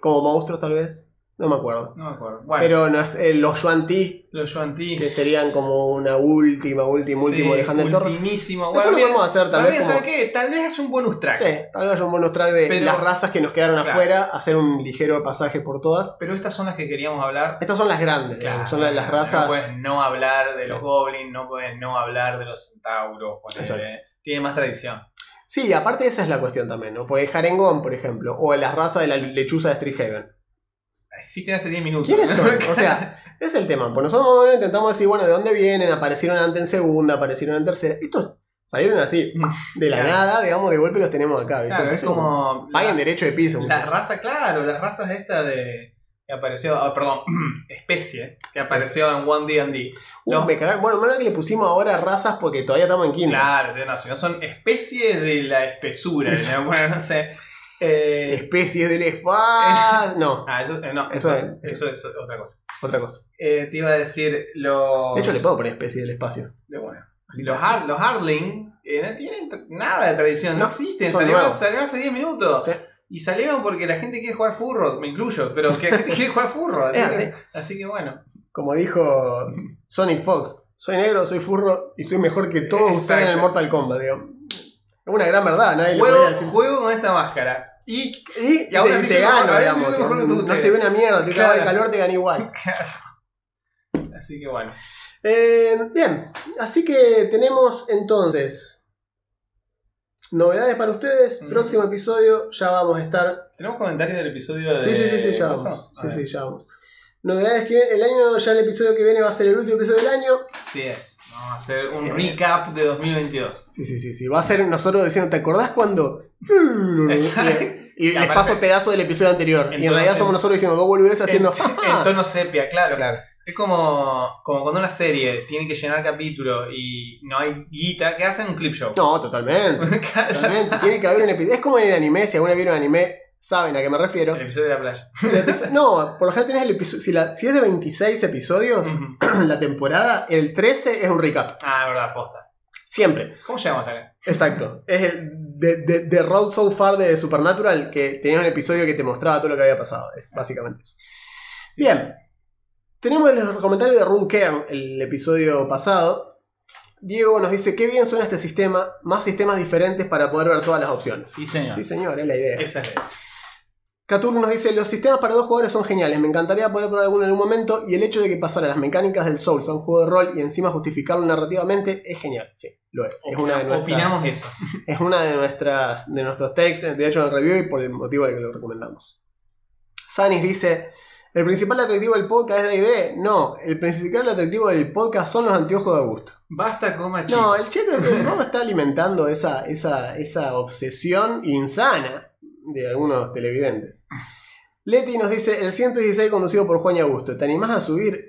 como monstruos tal vez. No me acuerdo. No me acuerdo. Bueno, Pero no es- eh, los Yuan Ti, los Yuan-Ti. que serían como una última, última, último Alejandro del Torre. Ultimísimo. Después Bueno, lo bien, podemos hacer tal vez como- ¿sabe qué? Tal vez haya un bonus track. Sí, tal vez un bonus track de Pero- las razas que nos quedaron Claro. afuera, hacer un ligero pasaje por todas. Pero estas son las que queríamos hablar. Estas son las grandes, digamos, son las, las razas. No puedes no hablar de los Sí. goblins, no puedes no hablar de los centauros. Tiene más tradición. Sí, aparte esa es la cuestión también, ¿no? Porque Harengon, por ejemplo, o la raza de la lechuza de Strixhaven. Existen hace 10 minutos. ¿Quiénes son? O sea, es el tema. Pues nosotros intentamos decir, bueno, ¿de dónde vienen? Aparecieron antes en segunda, aparecieron en tercera. Estos salieron así, de la Claro. nada, digamos, de golpe los tenemos acá. ¿viste? Claro, es como. Paguen derecho de piso. Las razas, claro, las razas esta de. Que apareció. ah, perdón, especie. Que apareció en One D&D. Uh, los- me cagaron. Bueno, menos que le pusimos ahora razas porque todavía estamos en quinta. Claro, no, si no son especies de la espesura. ¿no? Bueno, no sé. Eh, Especies del espacio. No, ah, eso, eh, no, Eso eso, es- eso es otra cosa. otra cosa. Eh, te iba a decir los. De hecho, le puedo poner especie del espacio. de- bueno, los, har- los Hardling eh, no tienen nada de tradición, no, No, existen. Salieron, salieron hace 10 minutos. Sí. Y salieron porque la gente quiere jugar furro, me incluyo, pero que la gente quiere jugar furro. Así, que, así. que bueno. Como dijo Sonic Fox, soy negro, soy furro y soy mejor que todos ustedes en el Mortal Kombat. Digo. Es una gran verdad, nadie Juego, decir. juego con esta máscara. Y Y, Y aún te, así te mejor- gano, digamos. mejor que no se ve una mierda, estoy cagado de Claro. calor, te gano igual. Así que bueno. Eh, bien, así que tenemos entonces novedades para ustedes. Mm. Próximo episodio ya vamos a estar. ¿Tenemos comentarios del episodio de. Sí, sí, sí, sí, ya vamos. Sí, sí, ya vamos. Novedades que el año, ya el episodio que viene va a ser el último episodio del año. Así es. Vamos a hacer un recap de 2022. Sí, sí, sí, sí. Va a ser nosotros diciendo, ¿te acordás cuando? Exacto. Y, Y les paso el pedazo del episodio anterior. y en realidad somos nosotros diciendo dos boludeces haciendo. en, en tono sepia, claro. Claro. Es como, como cuando una serie tiene que llenar capítulo y no hay guita, que hacen un clip show. No, totalmente. totalmente. Tiene que haber un episodio. Es como en el anime, si alguna vieron anime, saben a qué me refiero. El episodio de la playa. Episodio- no, por lo general tenés el episodio. Si, la- si es de 26 episodios, la temporada, el 13 es un recap. ah, verdad, posta. Siempre. ¿Cómo llegamos hasta acá? Exacto. Es el de, de- de Road So Far de Supernatural, que tenías un episodio que te mostraba todo lo que había pasado. Es básicamente eso. Bien. Tenemos el comentario de Rune Kern, el episodio pasado. Diego nos dice, qué bien suena este sistema, más sistemas diferentes para poder ver todas las opciones. Sí, señor. Sí, señor, es la idea. Esa es la Cthulhu nos dice, los sistemas para dos jugadores son geniales, me encantaría poder probar alguno en algún momento y el hecho de que pasara las mecánicas del Souls a un juego de rol y encima justificarlo narrativamente es genial. Sí, lo es. Es una de nuestras, Opinamos eso. es una de nuestras de nuestros takes, de hecho en el review y por el motivo de que lo recomendamos. Sanis dice, ¿el principal atractivo del podcast es D&D? No, el principal atractivo del podcast son los anteojos de Augusto. Basta coma chicos. No, el checo Bob está alimentando esa, esa, esa obsesión insana de algunos televidentes. Leti nos dice, el 116 conducido por Juan y Augusto. ¿Te animás a subir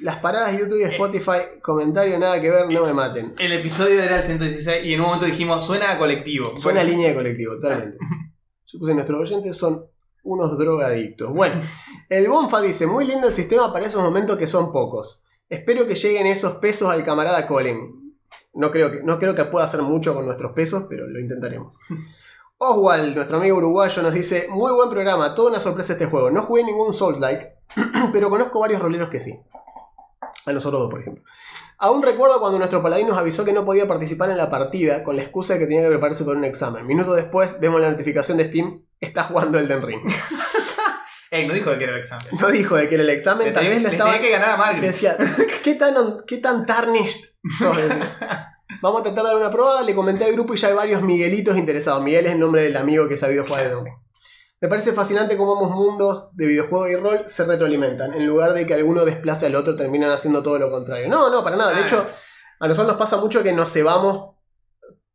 las paradas de YouTube y Spotify? Comentario nada que ver, no me maten. El episodio era el 116 y en un momento dijimos, suena a colectivo. Suena a línea de colectivo, totalmente. Yo puse, nuestros oyentes son unos drogadictos. Bueno, el Bonfa dice, muy lindo el sistema para esos momentos que son pocos. Espero que lleguen esos pesos al camarada Colin. No creo, que, no creo que pueda hacer mucho con nuestros pesos, pero lo intentaremos. Oswald, nuestro amigo uruguayo, nos dice: Muy buen programa, toda una sorpresa este juego. No jugué ningún Souls-like, pero conozco varios roleros que sí. A nosotros dos, por ejemplo. Aún recuerdo cuando nuestro paladín nos avisó que no podía participar en la partida con la excusa de que tenía que prepararse para un examen. Minutos después vemos la notificación de Steam: está jugando Elden Ring. Ey, no dijo de que era el examen. No dijo de que era el examen, Le tal vez le le estaba. tenía que ganar a Le Margaret. decía, ¿qué tan, qué tan tarnished sos? Vamos a tratar de dar una prueba. Le comenté al grupo y ya hay varios Miguelitos interesados. Miguel es el nombre del amigo que ha sabido jugar Ring. Me parece fascinante cómo ambos mundos de videojuego y rol se retroalimentan. En lugar de que alguno desplace al otro, terminan haciendo todo lo contrario. No, no, para nada. De Ah. hecho, a nosotros nos pasa mucho que nos cebamos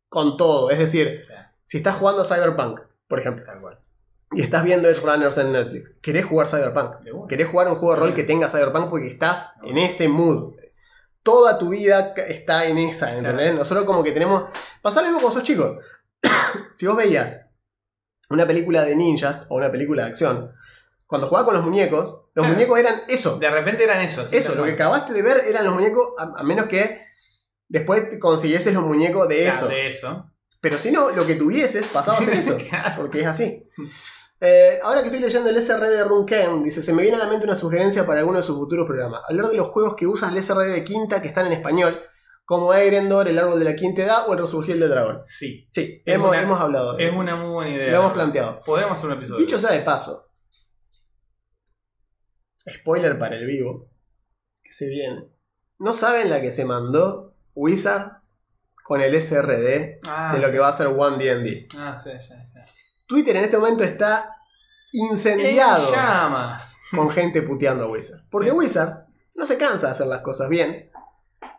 con todo. Es decir, si estás jugando Cyberpunk, por ejemplo, y estás viendo Edge Runners en Netflix, querés jugar Cyberpunk. De. Querés jugar un juego de rol que tenga Cyberpunk porque estás en ese mood. Toda tu vida está en esa, ¿entendés? Nosotros como que tenemos... Pasa lo mismo cuando sos chico. si vos veías una película de ninjas o una película de acción, cuando jugabas con los muñecos, los Claro. muñecos eran eso. De repente eran esos. Eso, lo que acabaste de ver eran los muñecos, a, a menos que después te consiguieses los muñecos de eso. De eso. Pero si no, lo que tuvieses pasaba a ser eso. Porque es así. Eh, ahora que estoy leyendo el SRD de Runken, dice, se me viene a la mente una sugerencia para alguno de sus futuros programas. Hablar de los juegos que usan el SRD de quinta que están en español, como Egrendor, el árbol de la quinta edad o el resurgir del dragón. Sí. Sí, hemos, una- hemos hablado de Es una muy buena idea. Lo hemos planteado. Podemos hacer un episodio. Dicho sea de paso, spoiler para el vivo, que se viene. ¿No saben la que se mandó Wizard con el SRD Ah, de lo sí. que va a ser One D&D? Ah, sí, sí. Twitter en este momento está incendiado En llamas. con gente puteando a Wizard. Porque Sí. Wizard no se cansa de hacer las cosas bien.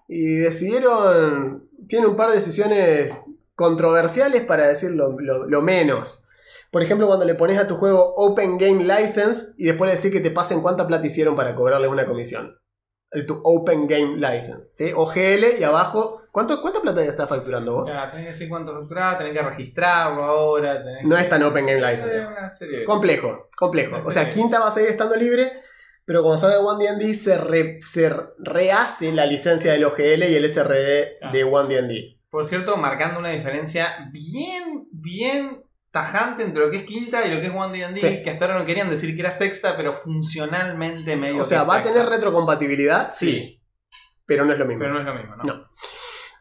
Y decidieron. Tiene un par de decisiones controversiales para decir lo, lo- lo menos. Por ejemplo, cuando le pones a tu juego Open Game License y después le decís que te pasen cuánta plata hicieron para cobrarle una comisión. El- Tu Open Game License. ¿sí? OGL y abajo. ¿Cuánto, ¿Cuánta plata ya estás facturando vos? Ya, tenés que decir cuánto facturás, tenés que registrarlo ahora. Tenés No es tan Open Game que... License. Es una serie de Complejo, complejo. Una O sea. Quinta va a seguir estando libre, pero cuando salga One D&D se, re- se rehace la licencia del OGL y el SRD Ah. de One D&D. Por cierto, marcando una diferencia bien, bien tajante entre lo que es quinta y lo que es One D&D, Sí. que hasta ahora no querían decir que era sexta, pero funcionalmente medio O sea, que ¿va a tener retrocompatibilidad? Sí. Pero no es lo mismo. Pero no es lo mismo, ¿no? No.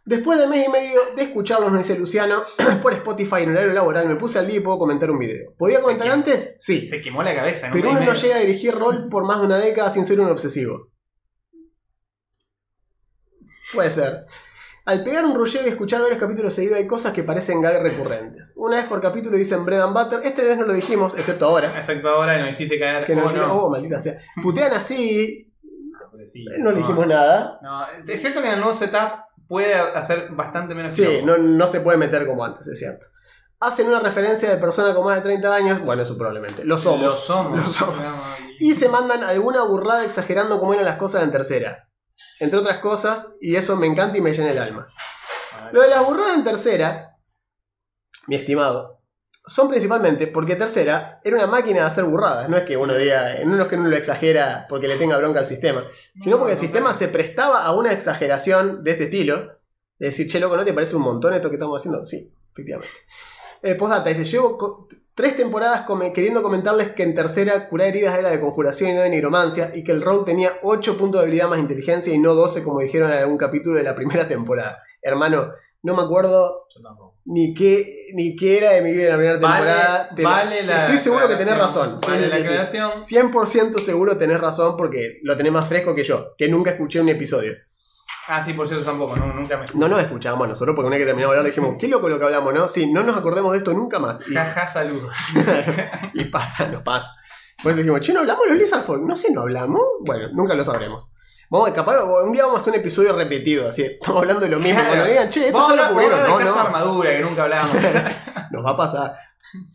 Después de mes y medio de escucharlos, nos dice Luciano, por Spotify en horario laboral, me puse al día y puedo comentar un video. ¿Podía comentar quemó. antes? Sí. Se quemó la cabeza, un Pero uno no llega a dirigir rol por más de una década sin ser un obsesivo. Puede ser. Al pegar un rulleo y escuchar varios capítulos seguidos hay cosas que parecen gag recurrentes. Una vez por capítulo dicen bread and butter, esta vez no lo dijimos, excepto ahora. Excepto ahora y nos hiciste caer. Que nos oh, no. oh, maldita sea. Putean así, Pobrecito, no le dijimos nada. No, es cierto que en el nuevo setup puede hacer bastante menos Sí, no, no se puede meter como antes, es cierto. Hacen una referencia de persona con más de 30 años, bueno, eso probablemente. Lo somos. Lo somos. Lo somos. Y se mandan alguna burrada exagerando cómo eran las cosas en tercera. Entre otras cosas, y eso me encanta y me llena el alma. Lo de las burradas en tercera, mi estimado, son principalmente porque tercera era una máquina de hacer burradas. No es que uno diga, no es que uno lo exagera porque le tenga bronca al sistema, sino No, porque el sistema se prestaba a una exageración de este estilo. De decir, che, loco, ¿no te parece un montón esto que estamos haciendo? Sí, efectivamente. Eh, postdata, dice, llevo tres temporadas come- queriendo comentarles que en tercera curar heridas era de conjuración y no de nigromancia, y que el rogue tenía 8 puntos de habilidad más inteligencia y no 12 como dijeron en algún capítulo de la primera temporada. Hermano, no me acuerdo ni qué, ni qué era de mi vida en la primera temporada. Vale, Te la- vale la estoy seguro que tenés razón. Vale sí, la sí, aclaración. 100% seguro tenés razón porque lo tenés más fresco que yo, que nunca escuché un episodio. Ah, sí, por cierto, tampoco. No, nunca me. No nos escuchábamos nosotros porque una vez que terminamos de hablar dijimos, qué loco lo que hablamos, ¿no? Sí, no nos acordemos de esto nunca más. Y, Jaja, saludos. y pasa, nos pasa. Por eso dijimos, che, ¿no hablamos de los Lizard Folk? No sé, ¿no hablamos? Bueno, nunca lo sabremos. Vamos, capaz, un día vamos a hacer un episodio repetido, así, estamos hablando de lo mismo. Claro. Cuando digan, che, esto a lo cubrieron. No, no, Armadura, que nunca hablábamos. nos va a pasar.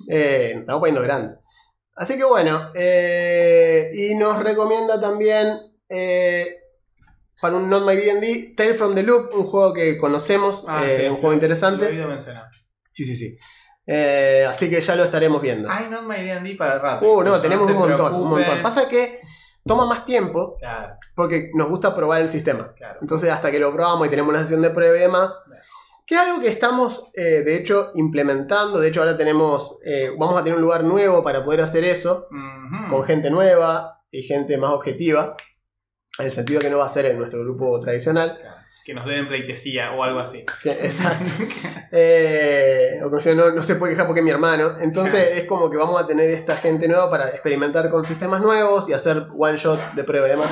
Eh, nos estamos poniendo grandes. Así que bueno, eh, y nos recomienda también eh, para un Not My D&D, Tale from the Loop, un juego que conocemos, Ah, eh, sí, un juego Lo interesante. oído mencionar. Sí, sí, sí. Eh, así que ya lo estaremos viendo. Ay, not my D&D para el rato. Uh, no, tenemos un montón, un montón. Pasa que toma más tiempo Claro, porque nos gusta probar el sistema. claro. Entonces, hasta que lo probamos y tenemos una sesión de prueba y demás. Que es algo que estamos, eh, de hecho, implementando. De hecho, ahora tenemos, eh, vamos a tener un lugar nuevo para poder hacer eso, con gente nueva y gente más objetiva. En el sentido que no va a ser en nuestro grupo tradicional. Que nos deben pleitesía o algo así. Que- exacto. Eh, o si no, no se puede quejar porque es mi hermano. Entonces es como que vamos a tener esta gente nueva para experimentar con sistemas nuevos y hacer one shot de prueba y demás.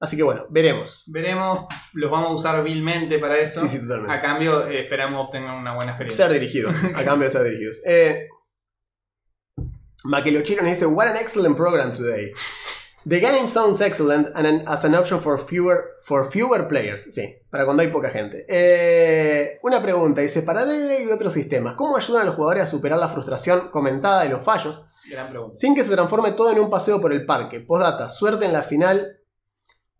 Así que bueno, veremos. Veremos, los vamos a usar vilmente para eso. Sí, sí, totalmente. A cambio, eh, esperamos obtener una buena experiencia. Ser dirigidos, a cambio de ser dirigidos. Eh, Maquelochiro nos dice: What an excellent program today. The game sounds excellent and an- as an option for fewer, for fewer players. Sí, para cuando hay poca gente. Eh, una pregunta: dice, para y otros sistemas, ¿cómo ayudan a los jugadores a superar la frustración comentada de los fallos Gran pregunta. sin que se transforme todo en un paseo por el parque? Postdata, suerte en la final.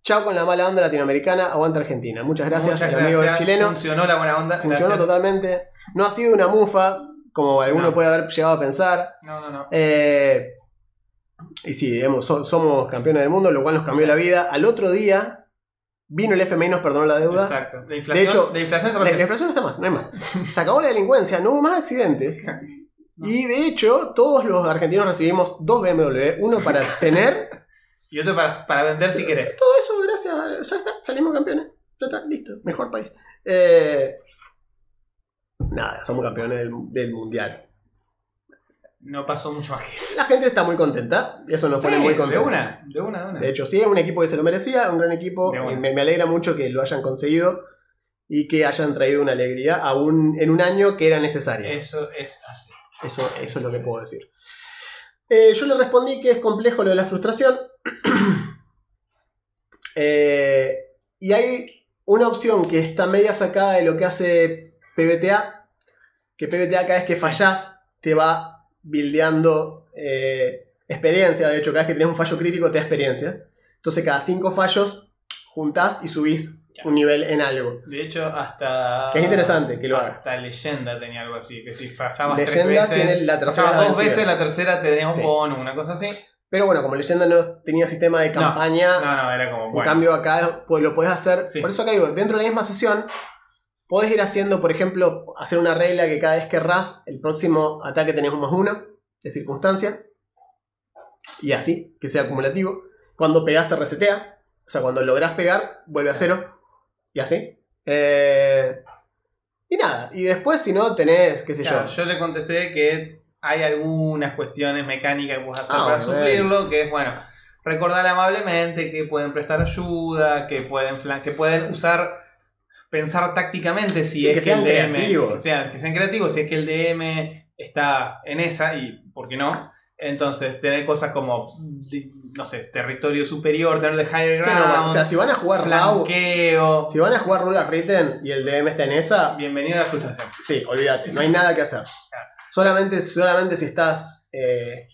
Chao con la mala onda latinoamericana, aguanta Argentina. Muchas gracias Muchas amigo chileno. Funcionó la buena onda. Funcionó gracias. totalmente. No ha sido una mufa, como alguno No. puede haber llegado a pensar. No, no, no. Eh, y sí, so- somos campeones del mundo, lo cual nos cambió la vida. Al otro día vino el FMI y nos perdonó la deuda. Exacto. La inflación, De hecho, la inflación La, la desapareció. inflación no está más, no hay más. Se acabó la delincuencia, no hubo más accidentes. Y de hecho, todos los argentinos recibimos dos BMW, uno para tener. Y otro para, para vender si querés. Todo eso, gracias. Ya está, salimos campeones. Ya está, listo. Mejor país. Eh, nada, somos campeones del, del mundial. No pasó mucho más que eso. La gente está muy contenta y eso nos pone muy de contentos. una, de una, de una. De hecho, sí, es un equipo que se lo merecía, un gran equipo. De y me, me alegra mucho que lo hayan conseguido y que hayan traído una alegría aún en un año que era necesaria. Eso es así. Eso, eso es lo que puedo decir. Eh, yo le respondí que es complejo lo de la frustración. Eh, y hay una opción que está media sacada de lo que hace PBTA. Que PBTA cada vez que fallás te va buildeando eh, experiencia. De hecho, cada vez que tenés un fallo crítico te da experiencia. Entonces cada cinco fallos juntás y subís un nivel en algo. De hecho, hasta. Que es interesante que lo haga. Hasta Leyenda tenía algo así. Que si fallabas tres Leyenda veces. tiene la tercera dos vencida. veces, la tercera te tenía un Sí. bono, una cosa así. Pero bueno, como leyenda no tenía sistema de campaña, No, no, era como. En Bueno, cambio, acá pues, lo puedes hacer. Sí. Por eso acá digo, dentro de la misma sesión, podés ir haciendo, por ejemplo, hacer una regla que cada vez que errás, el próximo ataque tenés un más uno de circunstancia. Y así, que sea acumulativo. Cuando pegás se resetea. O sea, cuando lográs pegar, vuelve a cero. Y así. Eh, y nada. Y después, si no, tenés, qué sé claro, yo. yo le contesté que hay algunas cuestiones mecánicas que puedes hacer Ah, para suplirlo, que es bueno, recordar amablemente que pueden prestar ayuda, que pueden que pueden usar pensar tácticamente si Sí, es que que, sean el DM, creativos. o sea, que sean creativos, si es que el DM está en esa y por qué no. Entonces, tener cosas como no sé, territorio superior, tener de higher Sí, ground, no, o sea, si van a jugar flanqueo. si van a jugar Rule of Written y el DM está en esa, Bienvenido a la frustración. Sí, olvídate, no hay nada que hacer. Solamente, solamente si estás. eh,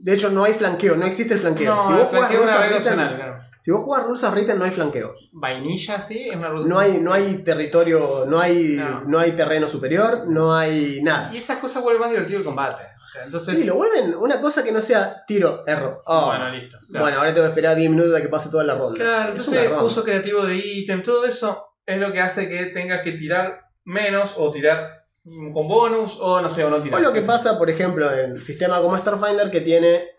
De hecho, no hay flanqueo, no existe el flanqueo. No, si, el vos jugás flanqueo es Rules Written, claro. si vos jugás Rules of Written, no hay flanqueo. Vainilla, sí, es una ruta. No hay, no hay territorio, no hay, No. no. hay terreno superior, no hay nada. Y esas cosas vuelven más divertido el combate. O sea, entonces. Sí, lo vuelven una cosa que no sea tiro, erro. Oh, Bueno, listo. claro. Bueno, ahora tengo que esperar 10 minutos a que pase toda la ronda. Claro, Es entonces uso creativo de ítem, todo eso es lo que hace que tengas que tirar menos o tirar con bonus o no sé, o no tirar. O lo que pasa, por ejemplo, en un sistema como Starfinder que tiene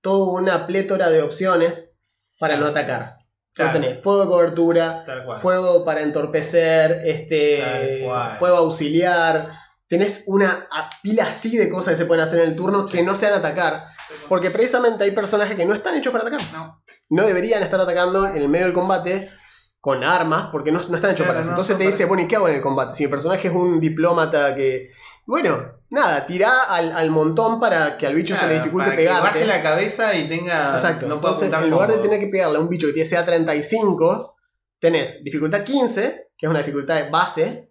toda una plétora de opciones para no atacar. Claro. tenés fuego de cobertura, fuego para entorpecer, este, fuego auxiliar. Tenés una pila así de cosas que se pueden hacer en el turno que no sean atacar. Porque precisamente hay personajes que no están hechos para atacar. No. No deberían estar atacando en el medio del combate con armas porque no, no están hechos Claro, para eso. no Entonces te dice, bueno, ¿y qué hago en el combate? Si mi personaje es un diplomata que... Bueno, nada, tirá al, al montón para que al bicho se le dificulte para que baje la cabeza y tenga. Exacto. No Entonces, en lugar de tener que pegarle a un bicho que tiene sea 35, tenés dificultad 15, que es una dificultad de base.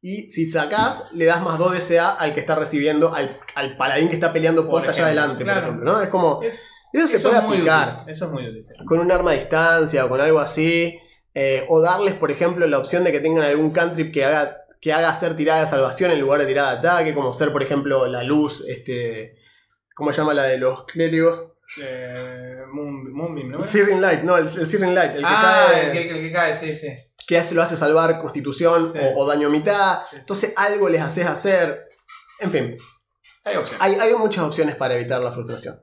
Y si sacás, le das más 2 de CA al que está recibiendo, al, al paladín que está peleando Por allá adelante, claro. por ejemplo. ¿no? Es como. Es- Eso se puede es aplicar útil, Eso es muy útil. con un arma a distancia o con algo así. Eh, o darles, por ejemplo, la opción de que tengan algún cantrip que haga, que haga hacer tirada de salvación en lugar de tirada de ataque, como ser, por ejemplo, la luz, este. ¿Cómo se llama la de los clérigos? Eh, Moon- Moonbeam, ¿no? Searing Light, no, el, el Searing Light, el que ah, cae. el, que, el que cae, sí, sí. que hace- lo hace salvar constitución Sí. o, o daño a mitad. Sí, sí. Entonces algo les haces hacer. En fin, Hay opciones. hay, hay muchas opciones para evitar la frustración.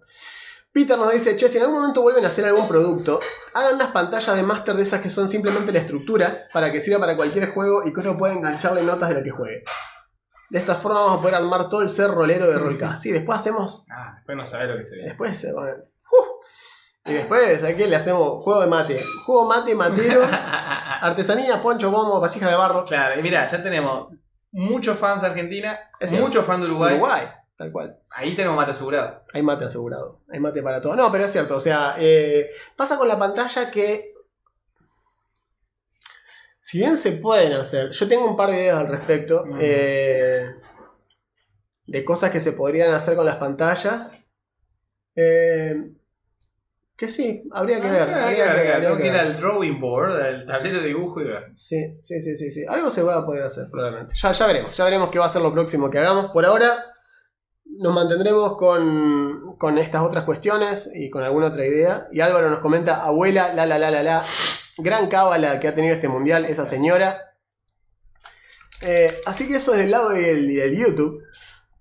Peter nos dice, che, si en algún momento vuelven a hacer algún producto, hagan unas pantallas de máster de esas que son simplemente la estructura para que sirva para cualquier juego y que uno pueda engancharle notas de lo que juegue. De esta forma vamos a poder armar todo el ser rolero de Rollcast. Sí, después hacemos... Ah, después no sabés lo que se ve. Después... uf. y después, ¿a qué le hacemos? Juego de mate. Juego mate, matero, artesanía, poncho, bombo, vasija de barro. claro, y mira, ya tenemos muchos fans de Argentina, Es muchos fans de Uruguay. Uruguay, tal cual. Ahí tenemos mate asegurado. Hay mate asegurado. Hay mate para todo. No, pero es cierto. O sea, eh, pasa con la pantalla que. Si bien se pueden hacer. Yo tengo un par de ideas al respecto. Mm. eh, de cosas que se podrían hacer con las pantallas. eh, que sí, habría que ver. Ah, habría que ver, habría que ir al drawing board, al tablero de dibujo y ver. Sí, sí, sí, sí, sí. Algo se va a poder hacer, probablemente. Ya, ya veremos, ya veremos qué va a ser lo próximo que hagamos. Por ahora nos mantendremos con, con estas otras cuestiones y con alguna otra idea. Y Álvaro nos comenta, abuela, la, la, la, la, la. Gran cábala que ha tenido este mundial, esa señora. Eh, así que eso es del lado del, del YouTube.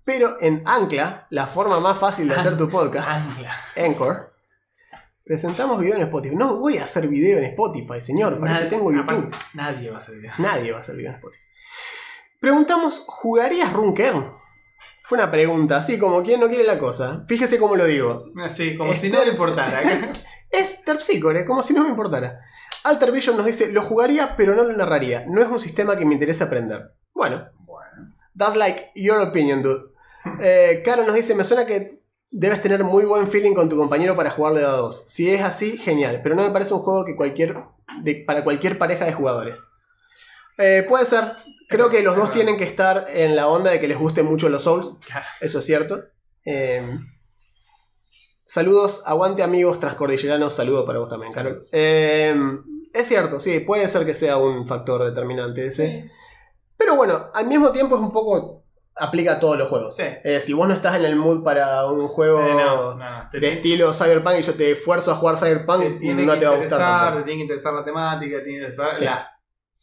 Pero en Ancla, la forma más fácil de hacer tu podcast, Ancla. Anchor, presentamos video en Spotify. No voy a hacer video en Spotify, señor, para eso Nadie- tengo YouTube. Nadie va a hacer video. Nadie va a hacer video en Spotify. Preguntamos, ¿jugarías Runkern? Fue una pregunta, así como quien no quiere la cosa. Fíjese cómo lo digo. Así, como si no le importara. Es Terpsicore, como si no me importara. Alter Vision nos dice, lo jugaría pero no lo narraría. No es un sistema que me interese aprender. Bueno, bueno. that's like your opinion, dude. Eh, Caro nos dice, me suena que debes tener muy buen feeling con tu compañero para jugarle a dos. Si es así, genial. Pero no me parece un juego que cualquier, de- para cualquier pareja de jugadores. Eh, puede ser. Creo que los dos tienen que estar en la onda de que les gusten mucho los Souls. Claro. Eso es cierto. Eh, saludos, aguante amigos transcordilleranos. Saludos para vos también, Carol. Eh, es cierto, sí, puede ser que sea un factor determinante ese. Pero bueno, al mismo tiempo es un poco. aplica a todos los juegos. Sí. Eh, si vos no estás en el mood para un juego Eh, no, no, te de estilo Cyberpunk y yo te esfuerzo a jugar Cyberpunk, te tiene no que te va a gustar. tampoco. te tiene que interesar la temática, te tiene que interesar Sí.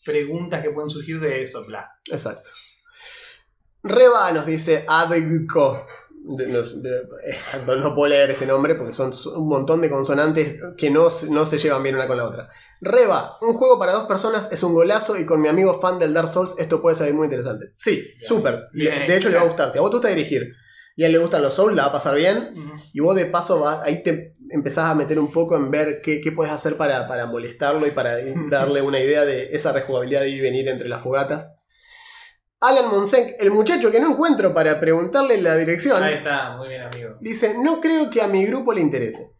Preguntas que pueden surgir de eso, bla. Exacto. Reba nos dice Adegco. De- no, no- no puedo leer ese nombre porque son un montón de consonantes que no, se- no se llevan bien una con la otra. Reba, un juego para dos personas es un golazo y con mi amigo fan del Dark Souls esto puede salir muy interesante. Sí, súper. De hecho le va a gustar. Si a vos te gusta dirigir y a él le gustan los Souls, la va a pasar bien. Y vos de paso vas, ahí te empezás a meter un poco en ver qué, qué puedes hacer para, para molestarlo y para darle una idea de esa rejugabilidad de ir y venir entre las fogatas. Alan Monsenk, el muchacho que no encuentro para preguntarle la dirección, Ahí está, muy bien, amigo. dice, no creo que a mi grupo le interese.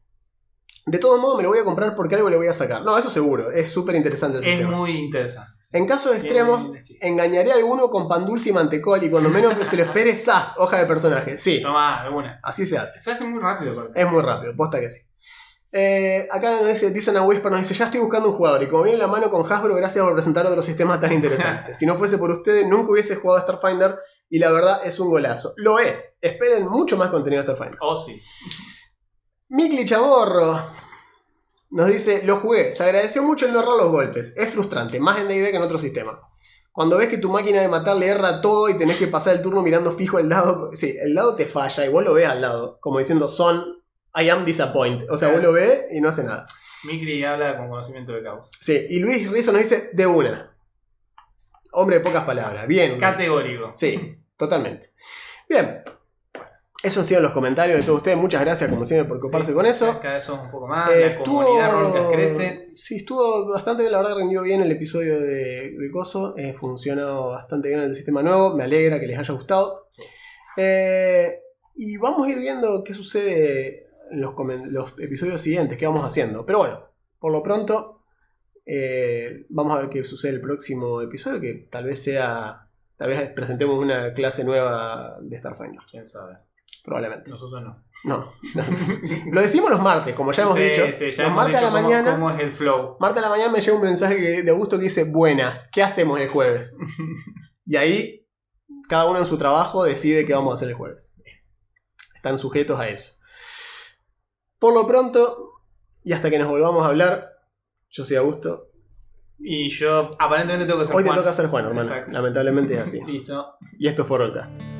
De todos modos me lo voy a comprar porque algo le voy a sacar. No, eso seguro, es súper interesante el Es sistema. muy interesante. En casos Tiene extremos, engañaré a alguno con pan dulce y mantecol y cuando menos se lo espere, ¡zas! Hoja de personaje. Sí, Toma, alguna. así se hace. Se hace muy rápido, aparte. Es muy rápido, posta que sí. Eh, acá nos dice, Dison a Whisper nos dice, ya estoy buscando un jugador y como viene la mano con Hasbro, gracias por presentar otro sistema tan interesante. si no fuese por ustedes, nunca hubiese jugado a Starfinder y la verdad es un golazo. Lo es. Esperen mucho más contenido de Starfinder. Oh, sí. Mikli Chamorro nos dice, lo jugué, se agradeció mucho el no errar los golpes. Es frustrante, más en D&D que en otros sistemas. Cuando ves que tu máquina de matar le erra todo y tenés que pasar el turno mirando fijo el dado, sí, el dado te falla y vos lo ves al lado, como diciendo son, I am disappointed. O sea, vos lo ves y no hace nada. Mikri habla con conocimiento de causa. Sí, y Luis Rizzo nos dice de una. Hombre de pocas palabras. Bien. Categórico. Sí, totalmente. Bien. Esos han sido los comentarios de todos ustedes. Muchas gracias, como siempre, por ocuparse Sí, con eso. Cada vez un poco más. Eh, la comunidad Roncas crece. Sí, estuvo bastante bien. La verdad, rindió bien el episodio de, de Coso. Eh, funcionó bastante bien el sistema nuevo. Me alegra que les haya gustado. Sí. Eh, y vamos a ir viendo qué sucede en los, los episodios siguientes, qué vamos haciendo. Pero bueno, por lo pronto, eh, vamos a ver qué sucede el próximo episodio. Que tal vez sea. Tal vez presentemos una clase nueva de Starfinder. Quién sabe. Probablemente. Nosotros no. No. no. Lo decimos los martes, como ya hemos Sí, dicho. sí, ya los hemos martes a la cómo- mañana. cómo es el flow. Marta a la mañana me llega un mensaje de Augusto que dice, buenas, ¿qué hacemos el jueves? Y ahí, cada uno en su trabajo decide qué vamos a hacer el jueves. Están sujetos a eso. Por lo pronto, y hasta que nos volvamos a hablar, yo soy Augusto. Y yo aparentemente tengo que ser Hoy te Juan. toca ser Juan, hermano. Exacto. Lamentablemente es así. Listo. Y esto fue Rollcast.